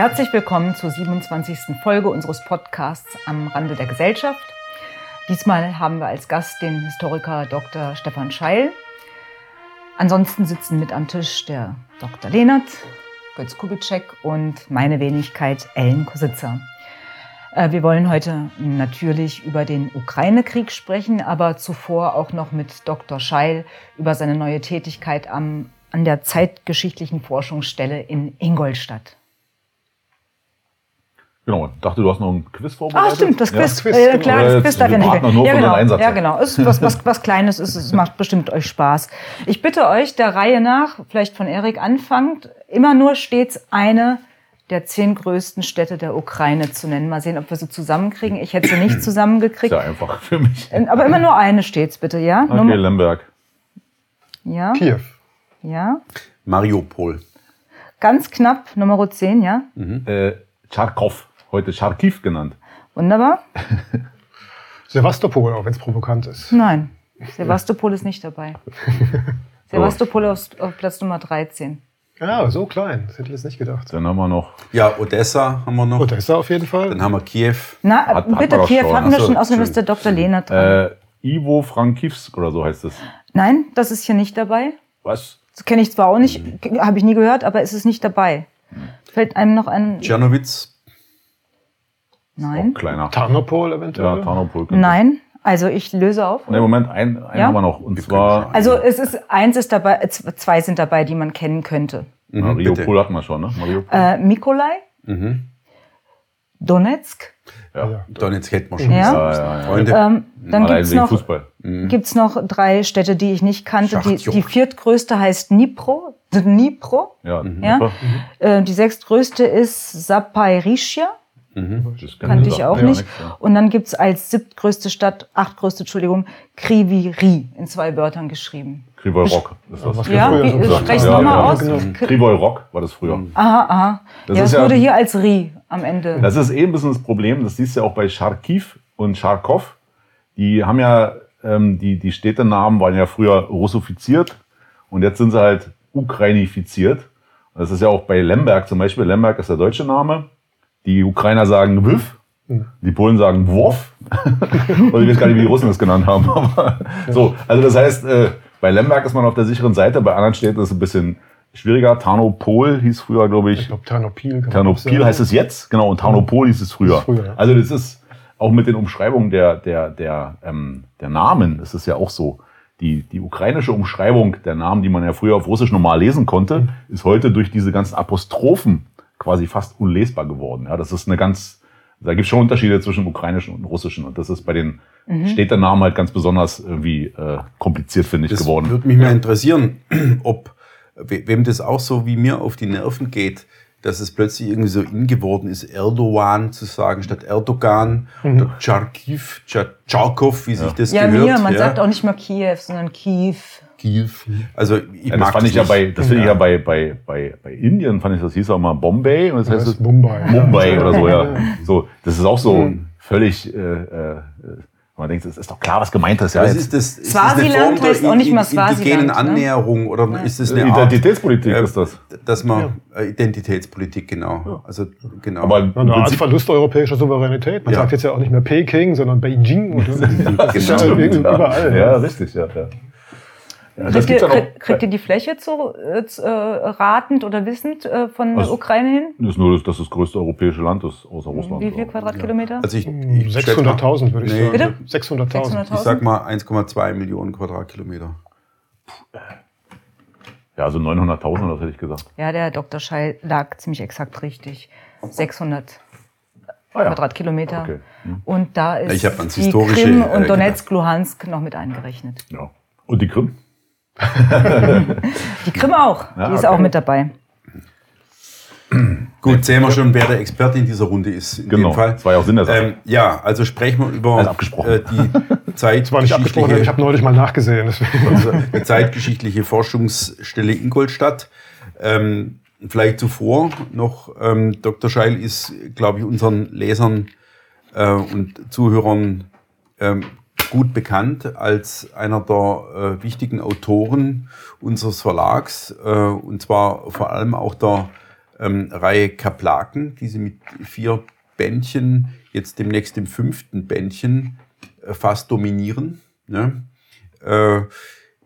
Herzlich willkommen zur 27. Folge unseres Podcasts Am Rande der Gesellschaft. Diesmal haben wir als Gast den Historiker Dr. Stefan Scheil. Ansonsten sitzen mit am Tisch der Dr. Lehnert, Götz Kubitschek und meine Wenigkeit Ellen Kositzer. Äh, wir wollen heute natürlich über den Ukraine-Krieg sprechen, aber zuvor auch noch mit Dr. Scheil über seine neue Tätigkeit am, an der zeitgeschichtlichen Forschungsstelle in Ingolstadt. Genau, ich dachte, du hast noch ein Quiz vorbereitet. Ah, stimmt, das Quiz. Ja. Äh, klar, das Quiz darf ja nicht. Nur ja, genau. Einsatz. Ja, genau. Es ist was, was, was Kleines, ist, es macht bestimmt euch Spaß. Ich bitte euch, der Reihe nach, vielleicht von Erik anfangt, immer nur stets eine der zehn größten Städte der Ukraine zu nennen. Mal sehen, ob wir sie zusammenkriegen. Ich hätte sie nicht zusammengekriegt. Ist ja einfach für mich. Aber immer nur eine stets, bitte, ja? Okay, Nummer- Lemberg. ja, Kiew. ja. Mariupol. Ganz knapp, Nummer 10, ja? Äh, Charkow, heute Charkiw genannt. Wunderbar. Sevastopol, auch wenn es provokant ist. Nein, Sevastopol ist nicht dabei. Sevastopol auf, auf Platz Nummer 13. Ja, so klein. Das hätte ich jetzt nicht gedacht. Dann haben wir noch Ja, Odessa haben wir noch. Odessa auf jeden Fall. Dann haben wir Kiew. Na, Hat- hat bitte, doch Kiew schon. hatten wir schon, außerdem ist der Dr. Lehner dran. äh, Ivo Frankivsk oder so heißt es. Nein, das ist hier nicht dabei. Was? Das kenne ich zwar auch nicht, habe ich nie gehört, aber es ist nicht dabei. Fällt einem noch ein. Tschernowitz. Nein. Auch kleiner. Tarnopol eventuell. Ja, Tarnopol. Nein. Also ich löse auf. Ne, Moment, ein, einen Ja? haben wir noch. Und zwar Also es ist eins ist dabei, zwei sind dabei, die man kennen könnte. Mariupol bitte. hatten wir schon, ne? Mariupol. Äh, Mikolai, Mhm. Donetsk. ja. Donetsk hätten wir schon Ja. Ja, ja, ja. Freunde. Ähm, dann Allein gibt's wegen noch, Fußball. gibt's noch drei Städte, die ich nicht kannte. Die, die viertgrößte heißt Dnipro. Dnipro. Ja, Ja. super. Äh, die sechstgrößte ist Saporischschja. Das Kannte ich auch Ja, nicht. ja. Und dann gibt's als siebtgrößte Stadt, achtgrößte, Entschuldigung, Kriviri in zwei Wörtern geschrieben. Krivoy Rock ist das. Ja, wie, so sprech's Ja, nochmal ja, aus. genau. Kri- Krivoy Rock war das früher. Aha, aha. Das ja, es ja- wurde hier als Ri am Ende. Das ist eh ein bisschen das Problem. Das siehst du ja auch bei Charkiw und Charkow. Die haben ja, ähm, die, die Städtenamen waren ja früher russifiziert und jetzt sind sie halt ukrainifiziert. Das ist ja auch bei Lemberg zum Beispiel. Lemberg ist der deutsche Name. Die Ukrainer sagen Wiff. Die Polen sagen Wof. und ich weiß gar nicht, wie die Russen das genannt haben. Aber so, also das heißt, äh, bei Lemberg ist man auf der sicheren Seite, bei anderen Städten ist es ein bisschen schwieriger. Tarnopol hieß früher, glaube Ich ich. glaube, Tarnopil. sagen. heißt es jetzt, genau, und Tarnopol hieß es früher. Das ist. Also das ist auch mit den Umschreibungen der, der, der, ähm, der Namen, ist es ja auch so. Die, die ukrainische Umschreibung der Namen, die man ja früher auf Russisch normal lesen konnte, ist heute durch diese ganzen Apostrophen quasi fast unlesbar geworden. Ja, das ist eine ganz, da gibt es schon Unterschiede zwischen ukrainischen und russischen. Und das ist bei den Städtenamen halt ganz besonders irgendwie äh, kompliziert, finde ich, Das geworden. würde mich mal interessieren, ob we- wem das auch so wie mir auf die Nerven geht, dass es plötzlich irgendwie so in geworden ist, Erdogan zu sagen statt Erdogan oder Char- Charkow, wie sich das ja, gehört. mir, man ja. sagt auch nicht mehr Kiew, sondern Kiew. Kiew. Also ich Ja, das mag fand ich ja bei, das finde ich ja bei, bei, bei, bei Indien, fand ich, das hieß auch mal Bombay und das Das heißt ist es Mumbai. Mumbai Ja. oder so, ja. Ja. So, das ist auch so völlig, äh, äh, man denkt, es ist doch klar, was gemeint ist. Ja, ist das? Ist das eine Swasiland heißt auch nicht mal in- indigenen ne? Annäherung oder ist das eine Art, Identitätspolitik äh, ist das. dass man äh, Identitätspolitik genau, also genau. Aber im Ja, Eine Art Verlust europäischer Souveränität. Man Ja. sagt jetzt ja auch nicht mehr Peking, sondern Beijing. Und das ist ja überall. ja, richtig, ja. Ja. ja das Kriegt ihr, ja noch. kriegt, ihr die Fläche zu, äh, zu, äh, ratend oder wissend äh, von der Was? Ukraine hin? Das ist nur das, das, ist das größte europäische Land ist, außer Russland. Wie viel. Quadratkilometer? also ich, ich schätze mal- 600.000 würde ich Nee, sagen. Bitte? 600.000. 600.000? Ich sag mal 1,2 Millionen Quadratkilometer. Ja, also 900.000, das hätte ich gesagt. Ja, der Dr. Schei lag ziemlich exakt richtig. 600 Ah, ja. Quadratkilometer. Okay. Hm. Und da ist Ich hab ans die historische, Krim äh, und Donetsk, Luhansk noch mit eingerechnet. Ja. Und die Krim? Die Krim auch. Ja, die ist okay. auch mit dabei. Gut, sehen wir schon, wer der Experte in dieser Runde ist. In Genau, dem Fall. das war ja auch Sinn der Sache. Ähm, ja, also sprechen wir über abgesprochen. äh, die Zeit. Das war nicht abgesprochen, ich habe neulich mal nachgesehen. Deswegen. also die zeitgeschichtliche Forschungsstelle Ingolstadt. Ähm, vielleicht zuvor noch, ähm, Dr. Scheil ist, glaube ich, unseren Lesern äh, und Zuhörern ähm, gut bekannt als einer der äh, wichtigen Autoren unseres Verlags äh, und zwar vor allem auch der ähm, Reihe Kaplaken, die sie mit vier Bändchen, jetzt demnächst im fünften Bändchen, äh, fast dominieren. Ne? Äh,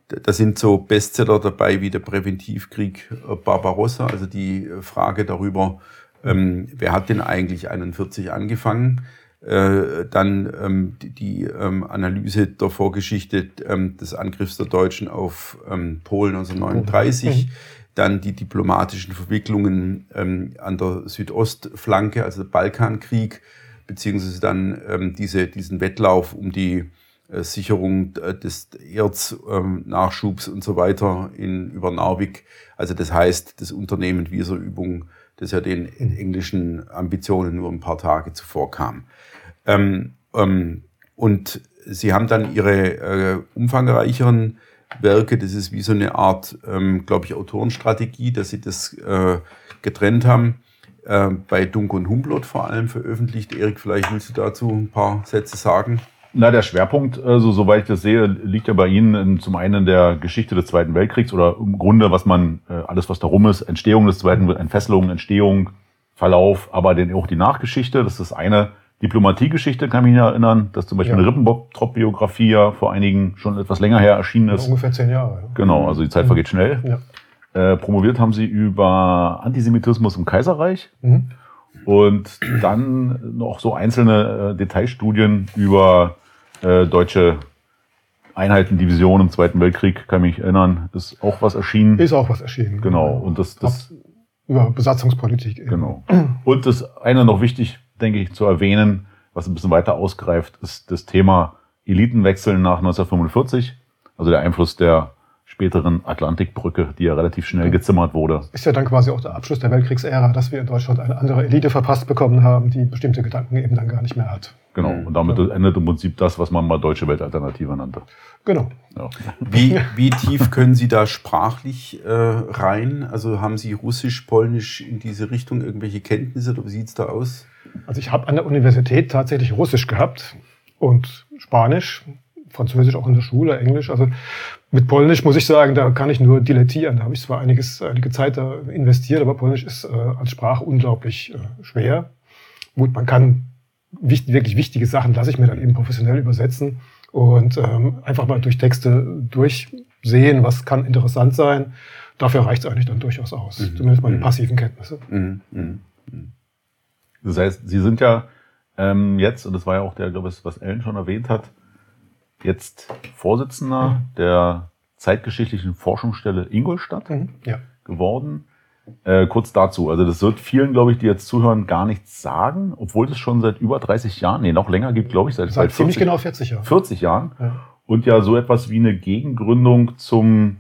da sind so Bestseller dabei wie der Präventivkrieg äh, Barbarossa, also die äh, Frage darüber, ähm, wer hat denn eigentlich 41 angefangen? Äh, dann ähm, die, die ähm, Analyse der Vorgeschichte ähm, des Angriffs der Deutschen auf ähm, Polen 1939, mhm. dann die diplomatischen Verwicklungen ähm, an der Südostflanke, also der Balkankrieg, beziehungsweise dann ähm, diese, diesen Wettlauf um die äh, Sicherung äh, des Erznachschubs ähm, und so weiter in, über Narvik. Also das heißt, das Unternehmen Wieserübung, das ja den englischen Ambitionen nur ein paar Tage zuvor kam. Ähm, ähm, und sie haben dann ihre äh, umfangreicheren Werke, das ist wie so eine Art, ähm, glaube ich, Autorenstrategie, dass sie das äh, getrennt haben, äh, bei Dunk und Humblot vor allem veröffentlicht. Erik, vielleicht willst du dazu ein paar Sätze sagen? Na, der Schwerpunkt, also, soweit ich das sehe, liegt ja bei Ihnen in, zum einen in der Geschichte des Zweiten Weltkriegs oder im Grunde, was man, äh, alles was darum ist, Entstehung des Zweiten, Entfesselung, Entstehung, Verlauf, aber den, auch die Nachgeschichte, das ist eine Diplomatiegeschichte, kann ich mich erinnern, dass zum Beispiel ja. eine Rippentrop-Biografie ja vor einigen, schon etwas länger her erschienen ist. ungefähr zehn Jahre. Ja. Genau, also die Zeit mhm. vergeht schnell. Äh, promoviert haben sie über Antisemitismus im Kaiserreich. Mhm. Und dann noch so einzelne äh, Detailstudien über äh, deutsche Einheiten, Division im Zweiten Weltkrieg, kann mich erinnern, ist auch was erschienen. Ist auch was erschienen. Genau. Und das, das über Besatzungspolitik. Eben. Genau. Und das eine noch wichtig, denke ich, zu erwähnen, was ein bisschen weiter ausgreift, ist das Thema Elitenwechsel nach 1945. Also der Einfluss der späteren Atlantikbrücke, die ja relativ schnell gezimmert wurde. Ist ja dann quasi auch der Abschluss der Weltkriegsära, dass wir in Deutschland eine andere Elite verpasst bekommen haben, die bestimmte Gedanken eben dann gar nicht mehr hat. Genau, und damit ja. endet im Prinzip das, was man mal deutsche Weltalternative nannte. Genau. Ja. Wie, wie tief können Sie da sprachlich äh, rein? Also haben Sie Russisch, Polnisch in diese Richtung irgendwelche Kenntnisse oder wie sieht es da aus? Also ich habe an der Universität tatsächlich Russisch gehabt und Spanisch, Französisch auch in der Schule, Englisch. Also mit Polnisch muss ich sagen, da kann ich nur dilettieren. Da habe ich zwar einiges, einige Zeit da investiert, aber Polnisch ist äh, als Sprache unglaublich äh, schwer. Gut, man kann wichtig, wirklich wichtige Sachen, lasse ich mir dann eben professionell übersetzen und ähm, einfach mal durch Texte durchsehen, was kann interessant sein. Dafür reicht es eigentlich dann durchaus aus. Mhm. Zumindest mal die mhm. passiven Kenntnisse. Mhm. Mhm. mhm. Das heißt, Sie sind ja ähm, jetzt, und das war ja auch der, glaube ich, was Ellen schon erwähnt hat, jetzt Vorsitzender mhm. der zeitgeschichtlichen Forschungsstelle Ingolstadt mhm. ja. geworden. Äh, kurz dazu, also das wird vielen, glaube ich, die jetzt zuhören, gar nichts sagen, obwohl es schon seit über 30 Jahren, nee, noch länger gibt, glaube ich, seit, seit, seit 40, genau 40 Jahren. 40 Jahren. Ja. Und ja so etwas wie eine Gegengründung zum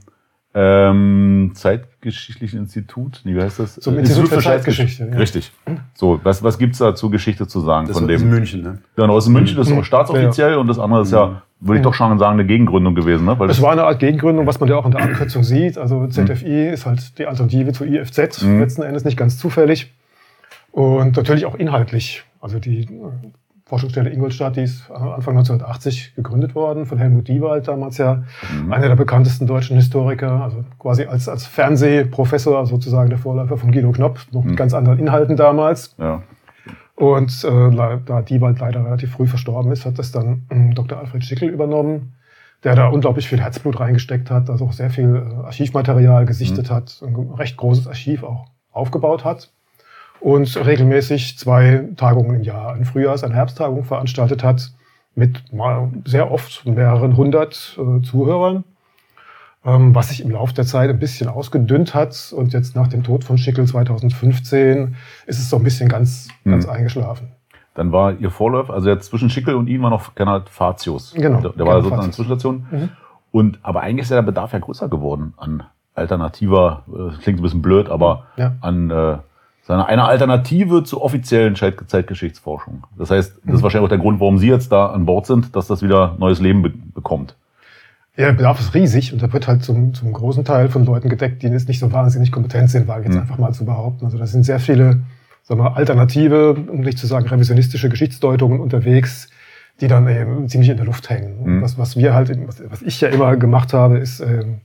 ähm, Zeitgeschichtlichen Institut, nee, wie heißt das? Zum Institut, für, für Zeitgeschichte. Ja. Richtig. So, was, was gibt's da zur Geschichte zu sagen? Das von dem? ist in München, ne? Genau, das ist in München, das ist auch mhm. staatsoffiziell ja. und das andere ist ja, mhm. Würde ich doch schon sagen, eine Gegengründung gewesen. Ne? Weil es war eine Art Gegengründung, was man ja auch in der Abkürzung sieht. Also ZFI mhm. ist halt die Alternative zu IFZ, mhm. letzten Endes nicht ganz zufällig. Und natürlich auch inhaltlich. Also die Forschungsstelle Ingolstadt, die ist Anfang 1980 gegründet worden, von Helmut Diewald, damals ja mhm. einer der bekanntesten deutschen Historiker, also quasi als, als Fernsehprofessor, sozusagen der Vorläufer von Guido Knopp, noch mit mhm. ganz anderen Inhalten damals. Ja. Und äh, da Diewald leider relativ früh verstorben ist, hat das dann äh, Dr. Alfred Schickel übernommen, der da unglaublich viel Herzblut reingesteckt hat, also auch sehr viel äh, Archivmaterial gesichtet mhm. hat, ein recht großes Archiv auch aufgebaut hat und regelmäßig zwei Tagungen im Jahr, eine Frühjahrs-, eine Herbsttagung veranstaltet hat, mit mal sehr oft mehreren hundert äh, Zuhörern, ähm, was sich im Laufe der Zeit ein bisschen ausgedünnt hat. Und jetzt nach dem Tod von Schickel 2015 ist es so ein bisschen ganz, hm. ganz eingeschlafen. Dann war Ihr Vorläufer, also jetzt zwischen Schickel und Ihnen war noch Gernot Fatius. Genau. Der, der war sozusagen eine Zwischenstation. Mhm. Und, aber eigentlich ist ja der Bedarf ja größer geworden an alternativer, äh, klingt ein bisschen blöd, aber ja. an äh, sondern eine Alternative zur offiziellen Zeitgeschichtsforschung. Das heißt, das ist wahrscheinlich auch der Grund, warum Sie jetzt da an Bord sind, dass das wieder neues Leben be bekommt. Ja, der Bedarf ist riesig und da wird halt zum, zum großen Teil von Leuten gedeckt, die jetzt nicht so wahnsinnig kompetent sind, wage ich jetzt mhm. einfach mal zu behaupten. Also da sind sehr viele sagen wir, alternative, um nicht zu sagen revisionistische Geschichtsdeutungen unterwegs, die dann eben ziemlich in der Luft hängen. Mhm. Was, was wir halt, was, was ich ja immer gemacht habe, ist ähm,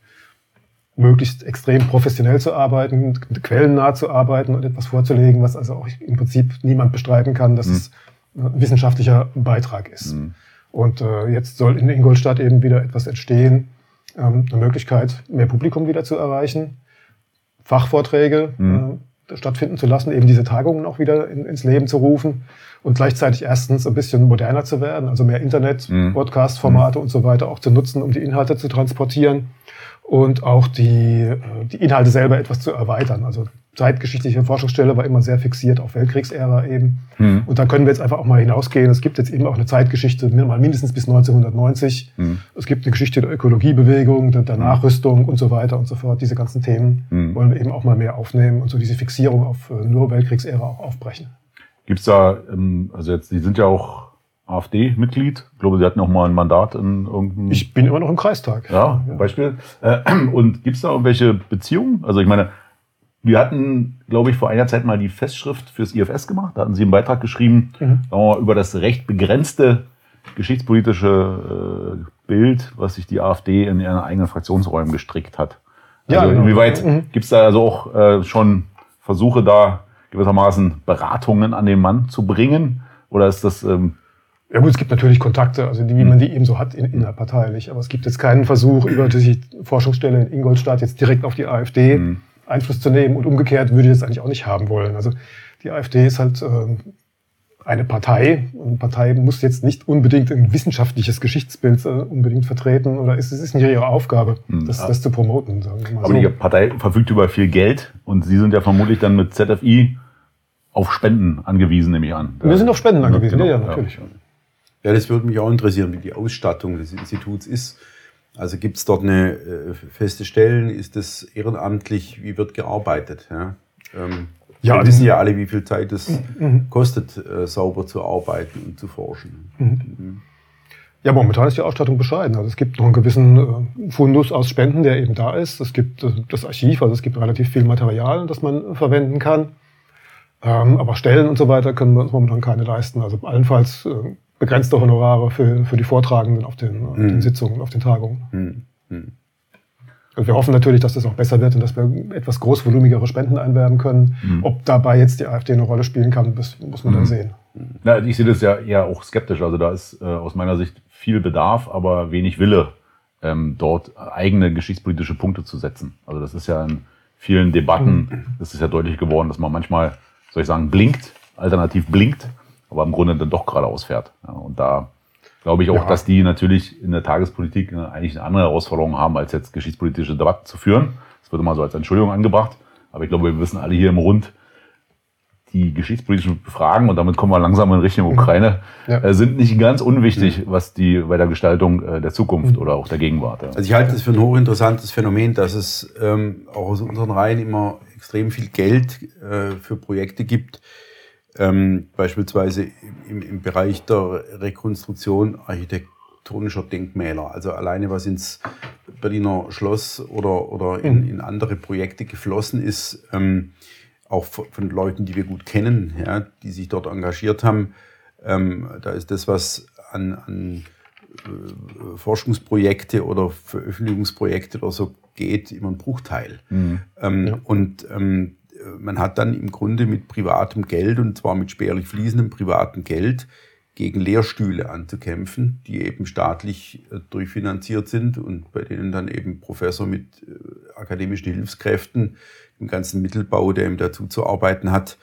möglichst extrem professionell zu arbeiten, quellennah zu arbeiten und etwas vorzulegen, was also auch im Prinzip niemand bestreiten kann, dass mhm. es ein wissenschaftlicher Beitrag ist. Und äh, jetzt soll in Ingolstadt eben wieder etwas entstehen, ähm, eine Möglichkeit, mehr Publikum wieder zu erreichen, Fachvorträge mhm. äh, stattfinden zu lassen, eben diese Tagungen auch wieder in, ins Leben zu rufen und gleichzeitig erstens ein bisschen moderner zu werden, also mehr Internet, mhm. Podcast-Formate mhm. und so weiter auch zu nutzen, um die Inhalte zu transportieren und auch die, äh, die Inhalte selber etwas zu erweitern. Also zeitgeschichtliche Forschungsstelle war immer sehr fixiert auf Weltkriegsära eben. Mhm. Und da können wir jetzt einfach auch mal hinausgehen. Es gibt jetzt eben auch eine Zeitgeschichte, mal mindestens bis 1990. Mhm. Es gibt eine Geschichte der Ökologiebewegung, der, der hm. Nachrüstung und so weiter und so fort. Diese ganzen Themen mhm. wollen wir eben auch mal mehr aufnehmen und so diese Fixierung auf äh, nur Weltkriegsära auch aufbrechen. Gibt's da, ähm, also jetzt, die sind ja auch AfD-Mitglied. Ich glaube, Sie hatten auch mal ein Mandat in irgendeinem. Ich bin immer noch im Kreistag. Ja, ja. Beispiel. Äh, und gibt es da irgendwelche Beziehungen? Also ich meine, wir hatten, glaube ich, vor einer Zeit mal die Festschrift fürs IFS gemacht. Da hatten Sie einen Beitrag geschrieben mhm. über das recht begrenzte geschichtspolitische äh, Bild, was sich die AfD in ihren eigenen Fraktionsräumen gestrickt hat. Also ja, genau. inwieweit mhm. gibt es da also auch äh, schon Versuche, da gewissermaßen Beratungen an den Mann zu bringen? Oder ist das ähm, ja gut, es gibt natürlich Kontakte, also die, wie man die eben so hat in, innerparteilich. Aber es gibt jetzt keinen Versuch, über die Forschungsstelle in Ingolstadt jetzt direkt auf die AfD mhm. Einfluss zu nehmen. Und umgekehrt würde ich das eigentlich auch nicht haben wollen. Also die AfD ist halt ähm, eine Partei. Und eine Partei muss jetzt nicht unbedingt ein wissenschaftliches Geschichtsbild äh, unbedingt vertreten. Oder ist, es ist nicht ihre Aufgabe, mhm. das, das zu promoten. Sagen wir mal Aber so. die Partei verfügt über viel Geld. Und Sie sind ja vermutlich dann mit ZFI auf Spenden angewiesen, nehme ich an. Wir sind auf Spenden angewiesen, genau. ja, ja, natürlich. Ja. Ja, das würde mich auch interessieren, wie die Ausstattung des Instituts ist. Also gibt es dort eine äh, feste Stellen? Ist das ehrenamtlich? Wie wird gearbeitet? Ja, ähm, ja wir wissen ja alle, wie viel Zeit es mhm. kostet, äh, sauber zu arbeiten und zu forschen. Mhm. Mhm. Ja, momentan ist die Ausstattung bescheiden. Also es gibt noch einen gewissen äh, Fundus aus Spenden, der eben da ist. Es gibt äh, das Archiv, also es gibt relativ viel Material, das man verwenden kann. Ähm, aber Stellen und so weiter können wir uns momentan keine leisten. Also allenfalls äh, begrenzte Honorare für, für die Vortragenden auf den, auf den hm. Sitzungen, auf den Tagungen. Mhm. Mhm. Und wir hoffen natürlich, dass das auch besser wird und dass wir etwas großvolumigere Spenden einwerben können. Mhm. Ob dabei jetzt die AfD eine Rolle spielen kann, das muss man dann hm. sehen. Na, ich sehe das ja eher auch skeptisch. Also da ist äh, aus meiner Sicht viel Bedarf, aber wenig Wille, ähm, dort eigene geschichtspolitische Punkte zu setzen. Also das ist ja in vielen Debatten, das ist ja deutlich geworden, dass man manchmal, soll ich sagen, blinkt, alternativ blinkt aber im Grunde dann doch geradeaus fährt. Ja, und da glaube ich auch, ja. dass die natürlich in der Tagespolitik eigentlich eine andere Herausforderung haben, als jetzt geschichtspolitische Debatten zu führen. Das wird immer so als Entschuldigung angebracht. Aber ich glaube, wir wissen alle hier im Rund, die geschichtspolitischen Fragen, und damit kommen wir langsam in Richtung. Ukraine, ja. äh, sind nicht ganz unwichtig, was die bei der Gestaltung äh, der Zukunft mhm. oder auch der Gegenwart. Also ich halte es für ein hochinteressantes Phänomen, dass es ähm, auch aus unseren Reihen immer extrem viel Geld äh, für Projekte gibt, ähm, beispielsweise im, im Bereich der Rekonstruktion architektonischer Denkmäler. Also alleine was ins Berliner Schloss oder, oder in, mhm. in andere Projekte geflossen ist, ähm, auch von Leuten, die wir gut kennen, ja, die sich dort engagiert haben. Ähm, da ist das, was an, an äh, Forschungsprojekte oder Veröffentlichungsprojekte oder so geht, immer ein Bruchteil. Mhm. Ähm, ja. Und ähm, man hat dann im Grunde mit privatem Geld und zwar mit spärlich fließendem privatem Geld gegen Lehrstühle anzukämpfen, die eben staatlich äh, durchfinanziert sind und bei denen dann eben Professor mit äh, akademischen Hilfskräften im ganzen Mittelbau, der ihm dazu zu arbeiten hat,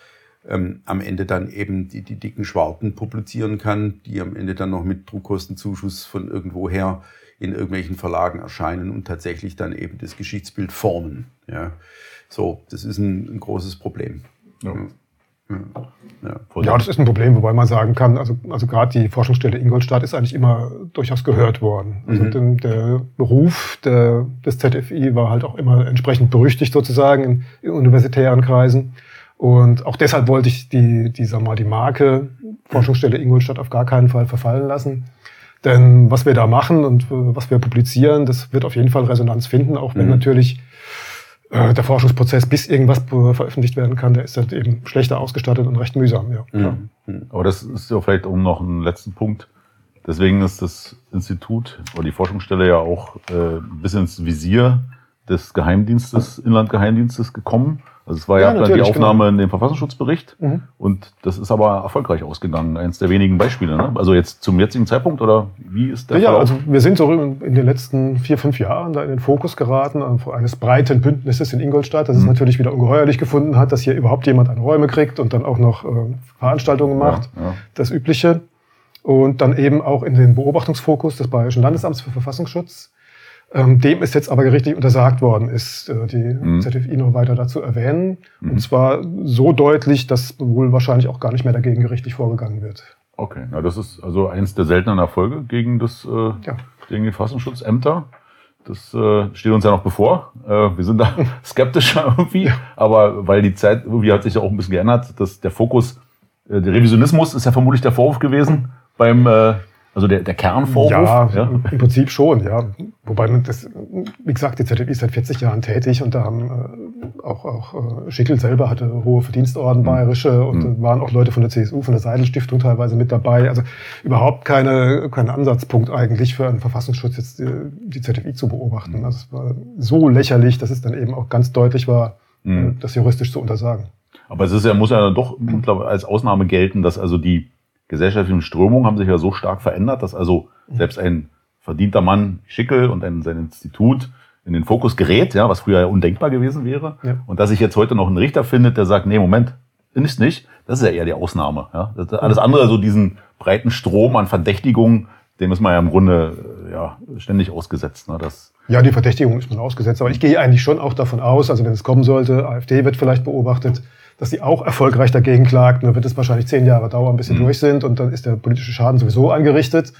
ähm, am Ende dann eben die, die dicken Schwarten publizieren kann, die am Ende dann noch mit Druckkostenzuschuss von irgendwoher in irgendwelchen Verlagen erscheinen und tatsächlich dann eben das Geschichtsbild formen. Ja. So, das ist ein, ein großes Problem. Ja. Ja. ja. das ist ein Problem, wobei man sagen kann, also, also gerade die Forschungsstelle Ingolstadt ist eigentlich immer durchaus gehört worden. Also mhm. den, der Beruf der, des ZFI war halt auch immer entsprechend berüchtigt sozusagen in, in, universitären Kreisen. Und auch deshalb wollte ich die, die, sag mal, die Marke Forschungsstelle Ingolstadt auf gar keinen Fall verfallen lassen. Denn was wir da machen und äh, was wir publizieren, das wird auf jeden Fall Resonanz finden, auch wenn mhm. natürlich äh, der Forschungsprozess, bis irgendwas veröffentlicht werden kann, der ist halt eben schlechter ausgestattet und recht mühsam. Ja. Mhm. mhm. Aber das ist ja vielleicht um noch einen letzten Punkt. Deswegen ist das Institut oder die Forschungsstelle ja auch äh, bis ins Visier des Geheimdienstes, Inlandgeheimdienstes gekommen. Also es war ja, Ja, dann die natürlich, Aufnahme genau. in dem Verfassungsschutzbericht Mhm. und das ist aber erfolgreich ausgegangen. Eines der wenigen Beispiele. Ne? Also jetzt zum jetzigen Zeitpunkt oder wie ist der Ja, Verlauf? also wir sind so in den letzten vier, fünf Jahren da in den Fokus geraten eines breiten Bündnisses in Ingolstadt, das es Mhm. natürlich wieder ungeheuerlich gefunden hat, dass hier überhaupt jemand an Räume kriegt und dann auch noch äh, Veranstaltungen macht, Ja, ja. das Übliche. Und dann eben auch in den Beobachtungsfokus des Bayerischen Landesamts für Verfassungsschutz. Ähm, dem ist jetzt aber gerichtlich untersagt worden ist, äh, die Mhm. ZFI noch weiter dazu erwähnen. Mhm. Und zwar so deutlich, dass wohl wahrscheinlich auch gar nicht mehr dagegen gerichtlich vorgegangen wird. Okay, na, das ist also eins der seltenen Erfolge gegen das äh, Ja. gegen die Verfassungsschutzämter. Das äh, steht uns ja noch bevor. Äh, wir sind da skeptischer irgendwie, aber weil die Zeit irgendwie hat sich ja auch ein bisschen geändert, dass der Fokus, äh, der Revisionismus ist ja vermutlich der Vorwurf gewesen beim, äh, also der, der Kernvorwurf. Ja, ja. im Prinzip schon, ja. Wobei man das, wie gesagt, die ZDF ist seit 40 Jahren tätig und da haben äh, auch, auch äh, Schickel selber hatte hohe Verdienstorden bayerische und Mhm. waren auch Leute von der CSU, von der Seidel-Stiftung teilweise mit dabei. Also überhaupt keine, kein Ansatzpunkt eigentlich für einen Verfassungsschutz jetzt die, die ZDI zu beobachten. Also es war so lächerlich, dass es dann eben auch ganz deutlich war, Mhm. äh, das juristisch zu untersagen. Aber es ist ja, muss ja dann doch als Ausnahme gelten, dass also die gesellschaftlichen Strömungen haben sich ja so stark verändert, dass also selbst ein verdienter Mann Schickel und ein, sein Institut in den Fokus gerät, ja, was früher ja undenkbar gewesen wäre. Ja. Und dass sich jetzt heute noch ein Richter findet, der sagt, nee, Moment, ist nicht, das ist ja eher die Ausnahme. Ja. Alles andere, so diesen breiten Strom an Verdächtigungen, dem ist man ja im Grunde äh, ja, ständig ausgesetzt. Ne. Das, Ja, die Verdächtigung ist man ausgesetzt. Aber ich gehe eigentlich schon auch davon aus, also wenn es kommen sollte, AfD wird vielleicht beobachtet, dass sie auch erfolgreich dagegen klagt. Dann wird es wahrscheinlich zehn Jahre dauern, bis sie Mhm. durch sind. Und dann ist der politische Schaden sowieso angerichtet.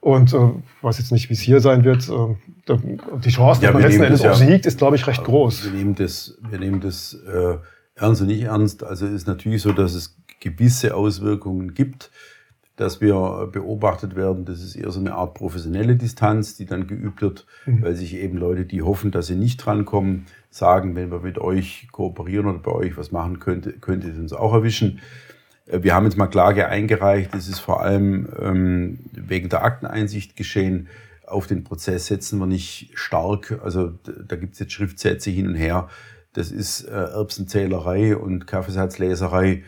Und äh, weiß jetzt nicht, wie es hier sein wird. Äh, die Chance, Ja, dass man wir letzten Endes das auch ja- siegt, ist, glaube ich, recht groß. Wir nehmen das, wir nehmen das äh, ernst und nicht ernst. Also es ist natürlich so, dass es gewisse Auswirkungen gibt, dass wir beobachtet werden. Das ist eher so eine Art professionelle Distanz, die dann geübt wird, Mhm. weil sich eben Leute, die hoffen, dass sie nicht drankommen, sagen, wenn wir mit euch kooperieren oder bei euch was machen könnte, könnte es uns auch erwischen. Äh, Wir haben jetzt mal Klage eingereicht. Das ist vor allem ähm, wegen der Akteneinsicht geschehen. Auf den Prozess setzen wir nicht stark. Also da gibt es jetzt Schriftsätze hin und her. Das ist äh, Erbsenzählerei und Kaffeesatzleserei.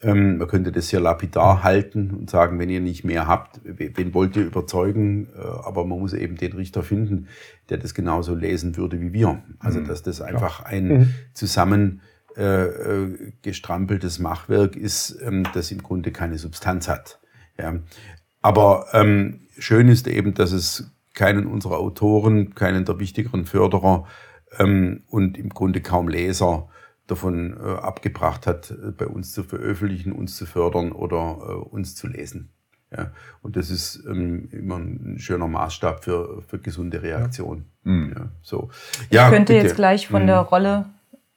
Ähm, man könnte das hier lapidar halten und sagen, wenn ihr nicht mehr habt, we- wen wollt ihr überzeugen? Äh, aber man muss eben den Richter finden, der das genauso lesen würde wie wir. Also dass das einfach ein Mhm. zusammen äh, äh, gestrampeltes Machwerk ist, ähm, das im Grunde keine Substanz hat. Ja. Aber ähm, schön ist eben, dass es keinen unserer Autoren, keinen der wichtigeren Förderer ähm, und im Grunde kaum Leser davon äh, abgebracht hat, äh, bei uns zu veröffentlichen, uns zu fördern oder äh, uns zu lesen. Ja. Und das ist ähm, immer ein schöner Maßstab für, für gesunde Reaktion. Mhm. Ja, so. ja, ich könnte bitte. jetzt gleich von Mhm. der Rolle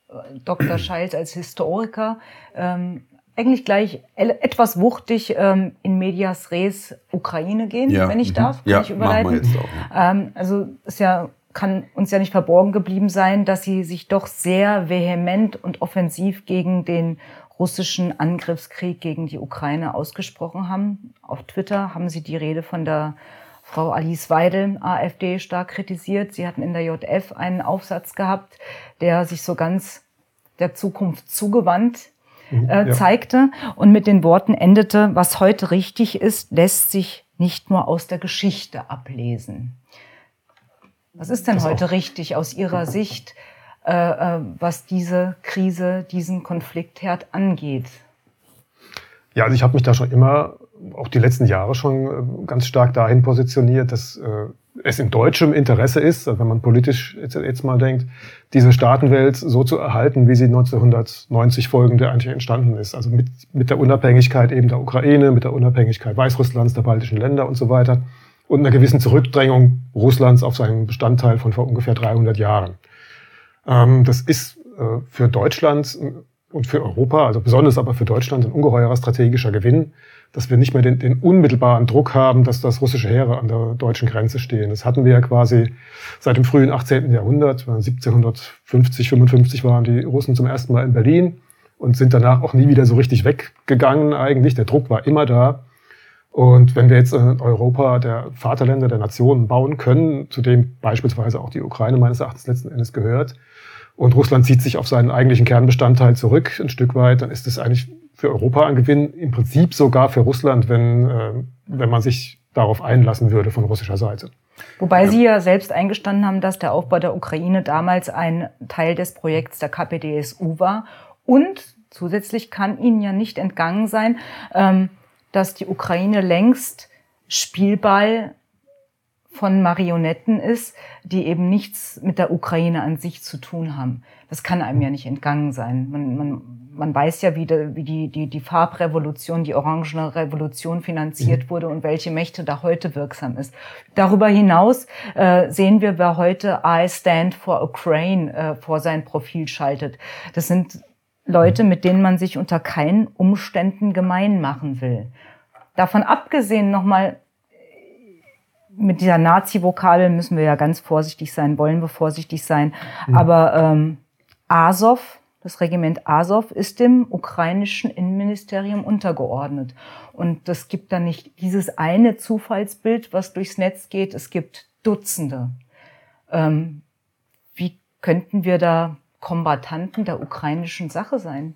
äh, Dr. Scheils als Historiker ähm, eigentlich gleich etwas wuchtig ähm, in Medias Res Ukraine gehen, Ja. wenn ich Mhm. darf. Kann Ja, ich machen wir überleiten? jetzt auch. Ähm, also ist ja kann uns ja nicht verborgen geblieben sein, dass sie sich doch sehr vehement und offensiv gegen den russischen Angriffskrieg gegen die Ukraine ausgesprochen haben. Auf Twitter haben sie die Rede von der Frau Alice Weidel, AfD, stark kritisiert. Sie hatten in der JF einen Aufsatz gehabt, der sich so ganz der Zukunft zugewandt äh, ja. zeigte und mit den Worten endete, was heute richtig ist, lässt sich nicht nur aus der Geschichte ablesen. Was ist denn Das heute auch. richtig aus Ihrer Sicht, äh, äh, was diese Krise, diesen Konfliktherd angeht? Ja, also ich habe mich da schon immer, auch die letzten Jahre schon äh, ganz stark dahin positioniert, dass äh, es in deutschem Interesse ist, also wenn man politisch jetzt, jetzt mal denkt, diese Staatenwelt so zu erhalten, wie sie 1990 folgende eigentlich entstanden ist. Also mit, mit der Unabhängigkeit eben der Ukraine, mit der Unabhängigkeit Weißrusslands, der baltischen Länder und so weiter und einer gewissen Zurückdrängung Russlands auf seinen Bestandteil von vor ungefähr 300 Jahren. Ähm, das ist äh, für Deutschland und für Europa, also besonders aber für Deutschland, ein ungeheurer strategischer Gewinn, dass wir nicht mehr den, den unmittelbaren Druck haben, dass das russische Heere an der deutschen Grenze stehen. Das hatten wir ja quasi seit dem frühen 18. Jahrhundert. 1750, 55 waren die Russen zum ersten Mal in Berlin und sind danach auch nie wieder so richtig weggegangen eigentlich. Der Druck war immer da. Und wenn wir jetzt in Europa der Vaterländer der Nationen bauen können, zu dem beispielsweise auch die Ukraine meines Erachtens letzten Endes gehört, und Russland zieht sich auf seinen eigentlichen Kernbestandteil zurück, ein Stück weit, dann ist es eigentlich für Europa ein Gewinn, im Prinzip sogar für Russland, wenn, äh, wenn man sich darauf einlassen würde von russischer Seite. Wobei Sie ja selbst eingestanden haben, dass der Aufbau der Ukraine damals ein Teil des Projekts der KPDSU war. Und zusätzlich kann Ihnen ja nicht entgangen sein, ähm, dass die Ukraine längst Spielball von Marionetten ist, die eben nichts mit der Ukraine an sich zu tun haben. Das kann einem ja nicht entgangen sein. Man, man, man weiß ja, wie, de, wie die, die, die Farbrevolution, die Orangene Revolution finanziert mhm. wurde und welche Mächte da heute wirksam ist. Darüber hinaus äh, sehen wir, wer heute I Stand for Ukraine äh, vor sein Profil schaltet. Das sind Leute, mit denen man sich unter keinen Umständen gemein machen will. Davon abgesehen nochmal mit dieser Nazi-Vokabel müssen wir ja ganz vorsichtig sein, wollen wir vorsichtig sein. Mhm. Aber ähm, Azov, das Regiment Azov, ist dem ukrainischen Innenministerium untergeordnet. Und es gibt da nicht dieses eine Zufallsbild, was durchs Netz geht. Es gibt Dutzende. Ähm, wie könnten wir da Kombatanten der ukrainischen Sache sein?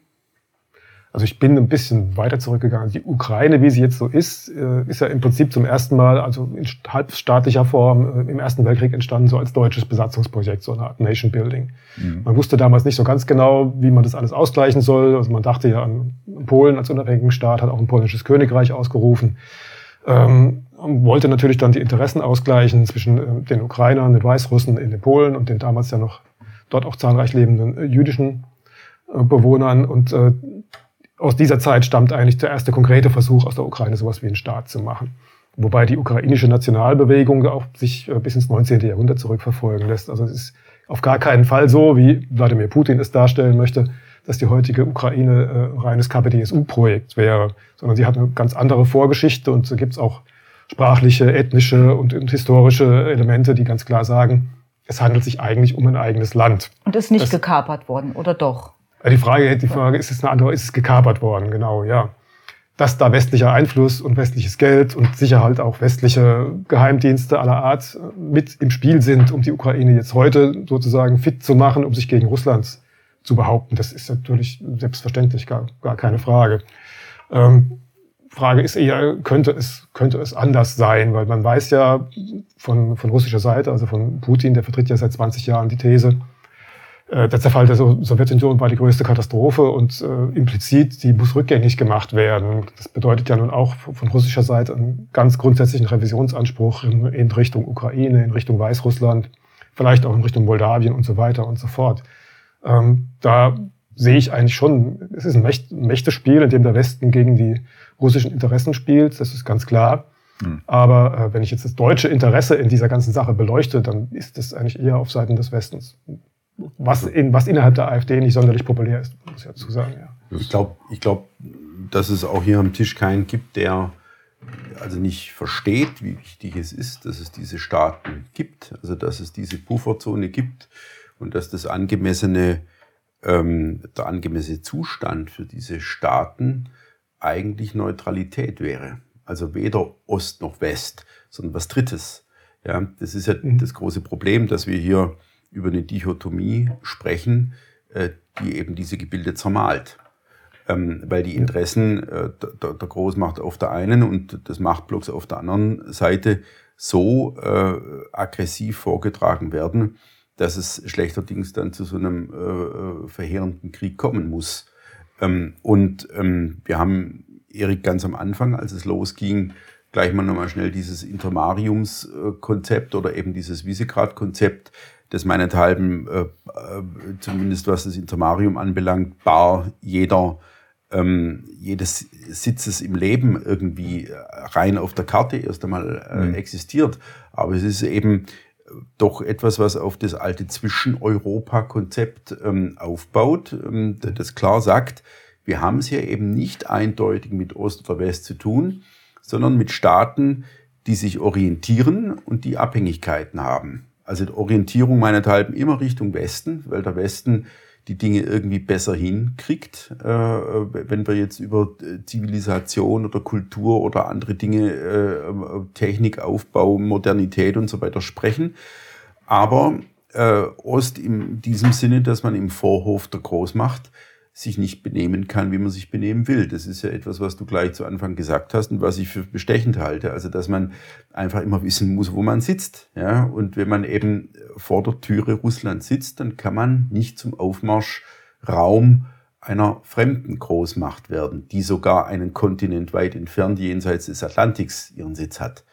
Also ich bin ein bisschen weiter zurückgegangen. Die Ukraine, wie sie jetzt so ist, äh, ist ja im Prinzip zum ersten Mal, also in halbstaatlicher Form, äh, im Ersten Weltkrieg entstanden, so als deutsches Besatzungsprojekt, so eine Art Nation Building. Mhm. Man wusste damals nicht so ganz genau, wie man das alles ausgleichen soll. Also man dachte ja an Polen als unabhängigen Staat, hat auch ein polnisches Königreich ausgerufen. Ähm, wollte natürlich dann die Interessen ausgleichen zwischen äh, den Ukrainern, den Weißrussen in den Polen und den damals ja noch dort auch zahlreich lebenden äh, jüdischen äh, Bewohnern. Und äh, aus dieser Zeit stammt eigentlich der erste konkrete Versuch aus der Ukraine, sowas wie einen Staat zu machen. Wobei die ukrainische Nationalbewegung auch sich äh, bis ins 19. Jahrhundert zurückverfolgen lässt. Also es ist auf gar keinen Fall so, wie Wladimir Putin es darstellen möchte, dass die heutige Ukraine äh, reines KPDSU-Projekt wäre, sondern sie hat eine ganz andere Vorgeschichte und so gibt es auch sprachliche, ethnische und, und, historische Elemente, die ganz klar sagen, es handelt sich eigentlich um ein eigenes Land. Und ist nicht das, gekapert worden, oder doch? Die Frage, die Frage ist es eine andere, ist es gekapert worden, genau, ja. Dass da westlicher Einfluss und westliches Geld und sicher halt auch westliche Geheimdienste aller Art mit im Spiel sind, um die Ukraine jetzt heute sozusagen fit zu machen, um sich gegen Russland zu behaupten. Das ist natürlich selbstverständlich gar, gar keine Frage. Ähm, Frage ist eher, könnte es, könnte es anders sein? Weil man weiß ja von, von russischer Seite, also von Putin, der vertritt ja seit 20 Jahren die These, äh, der Zerfall der Sowjetunion war die größte Katastrophe und äh, implizit, die muss rückgängig gemacht werden. Das bedeutet ja nun auch von russischer Seite einen ganz grundsätzlichen Revisionsanspruch in, in Richtung Ukraine, in Richtung Weißrussland, vielleicht auch in Richtung Moldawien und so weiter und so fort. Ähm, da sehe ich eigentlich schon, es ist ein, Mächt, Mächtespiel, in dem der Westen gegen die russischen Interessen spielt, das ist ganz klar. Mhm. Aber äh, wenn ich jetzt das deutsche Interesse in dieser ganzen Sache beleuchte, dann ist das eigentlich eher auf Seiten des Westens was, in, was innerhalb der AfD nicht sonderlich populär ist, muss ich dazu sagen. Ja. Ich glaube, ich glaub, dass es auch hier am Tisch keinen gibt, der also nicht versteht, wie wichtig es ist, dass es diese Staaten gibt, also dass es diese Pufferzone gibt und dass das angemessene, ähm, der angemessene Zustand für diese Staaten eigentlich Neutralität wäre. Also weder Ost noch West, sondern was Drittes. Ja, das ist ja mhm. das große Problem, dass wir hier über eine Dichotomie sprechen, äh, die eben diese Gebilde zermalt. Ähm, weil die Interessen äh, der, der Großmacht auf der einen und des Machtblocks auf der anderen Seite so äh, aggressiv vorgetragen werden, dass es schlechterdings dann zu so einem äh, äh verheerenden Krieg kommen muss. Ähm, und ähm, wir haben Erik ganz am Anfang, als es losging, gleich mal nochmal schnell dieses Intermariumskonzept oder eben dieses Visegrad-Konzept das meinethalben, äh, äh, zumindest was das Intermarium anbelangt, bar jeder, ähm, jedes Sitzes im Leben irgendwie rein auf der Karte erst einmal äh, mhm. existiert. Aber es ist eben doch etwas, was auf das alte Zwischen-Europa-Konzept ähm, aufbaut, ähm, das klar sagt, wir haben es hier eben nicht eindeutig mit Ost oder West zu tun, sondern mit Staaten, die sich orientieren und die Abhängigkeiten haben. Also Orientierung meinethalben immer Richtung Westen, weil der Westen die Dinge irgendwie besser hinkriegt, äh, wenn wir jetzt über Zivilisation oder Kultur oder andere Dinge, äh, Technik, Aufbau, Modernität und so weiter sprechen. Aber äh, Ost in diesem Sinne, dass man im Vorhof der Großmacht sich nicht benehmen kann, wie man sich benehmen will. Das ist ja etwas, was du gleich zu Anfang gesagt hast und was ich für bestechend halte. Also, dass man einfach immer wissen muss, wo man sitzt. Ja, und wenn man eben vor der Türe Russlands sitzt, dann kann man nicht zum Aufmarschraum einer fremden Großmacht werden, die sogar einen Kontinent weit entfernt jenseits des Atlantiks ihren Sitz hat.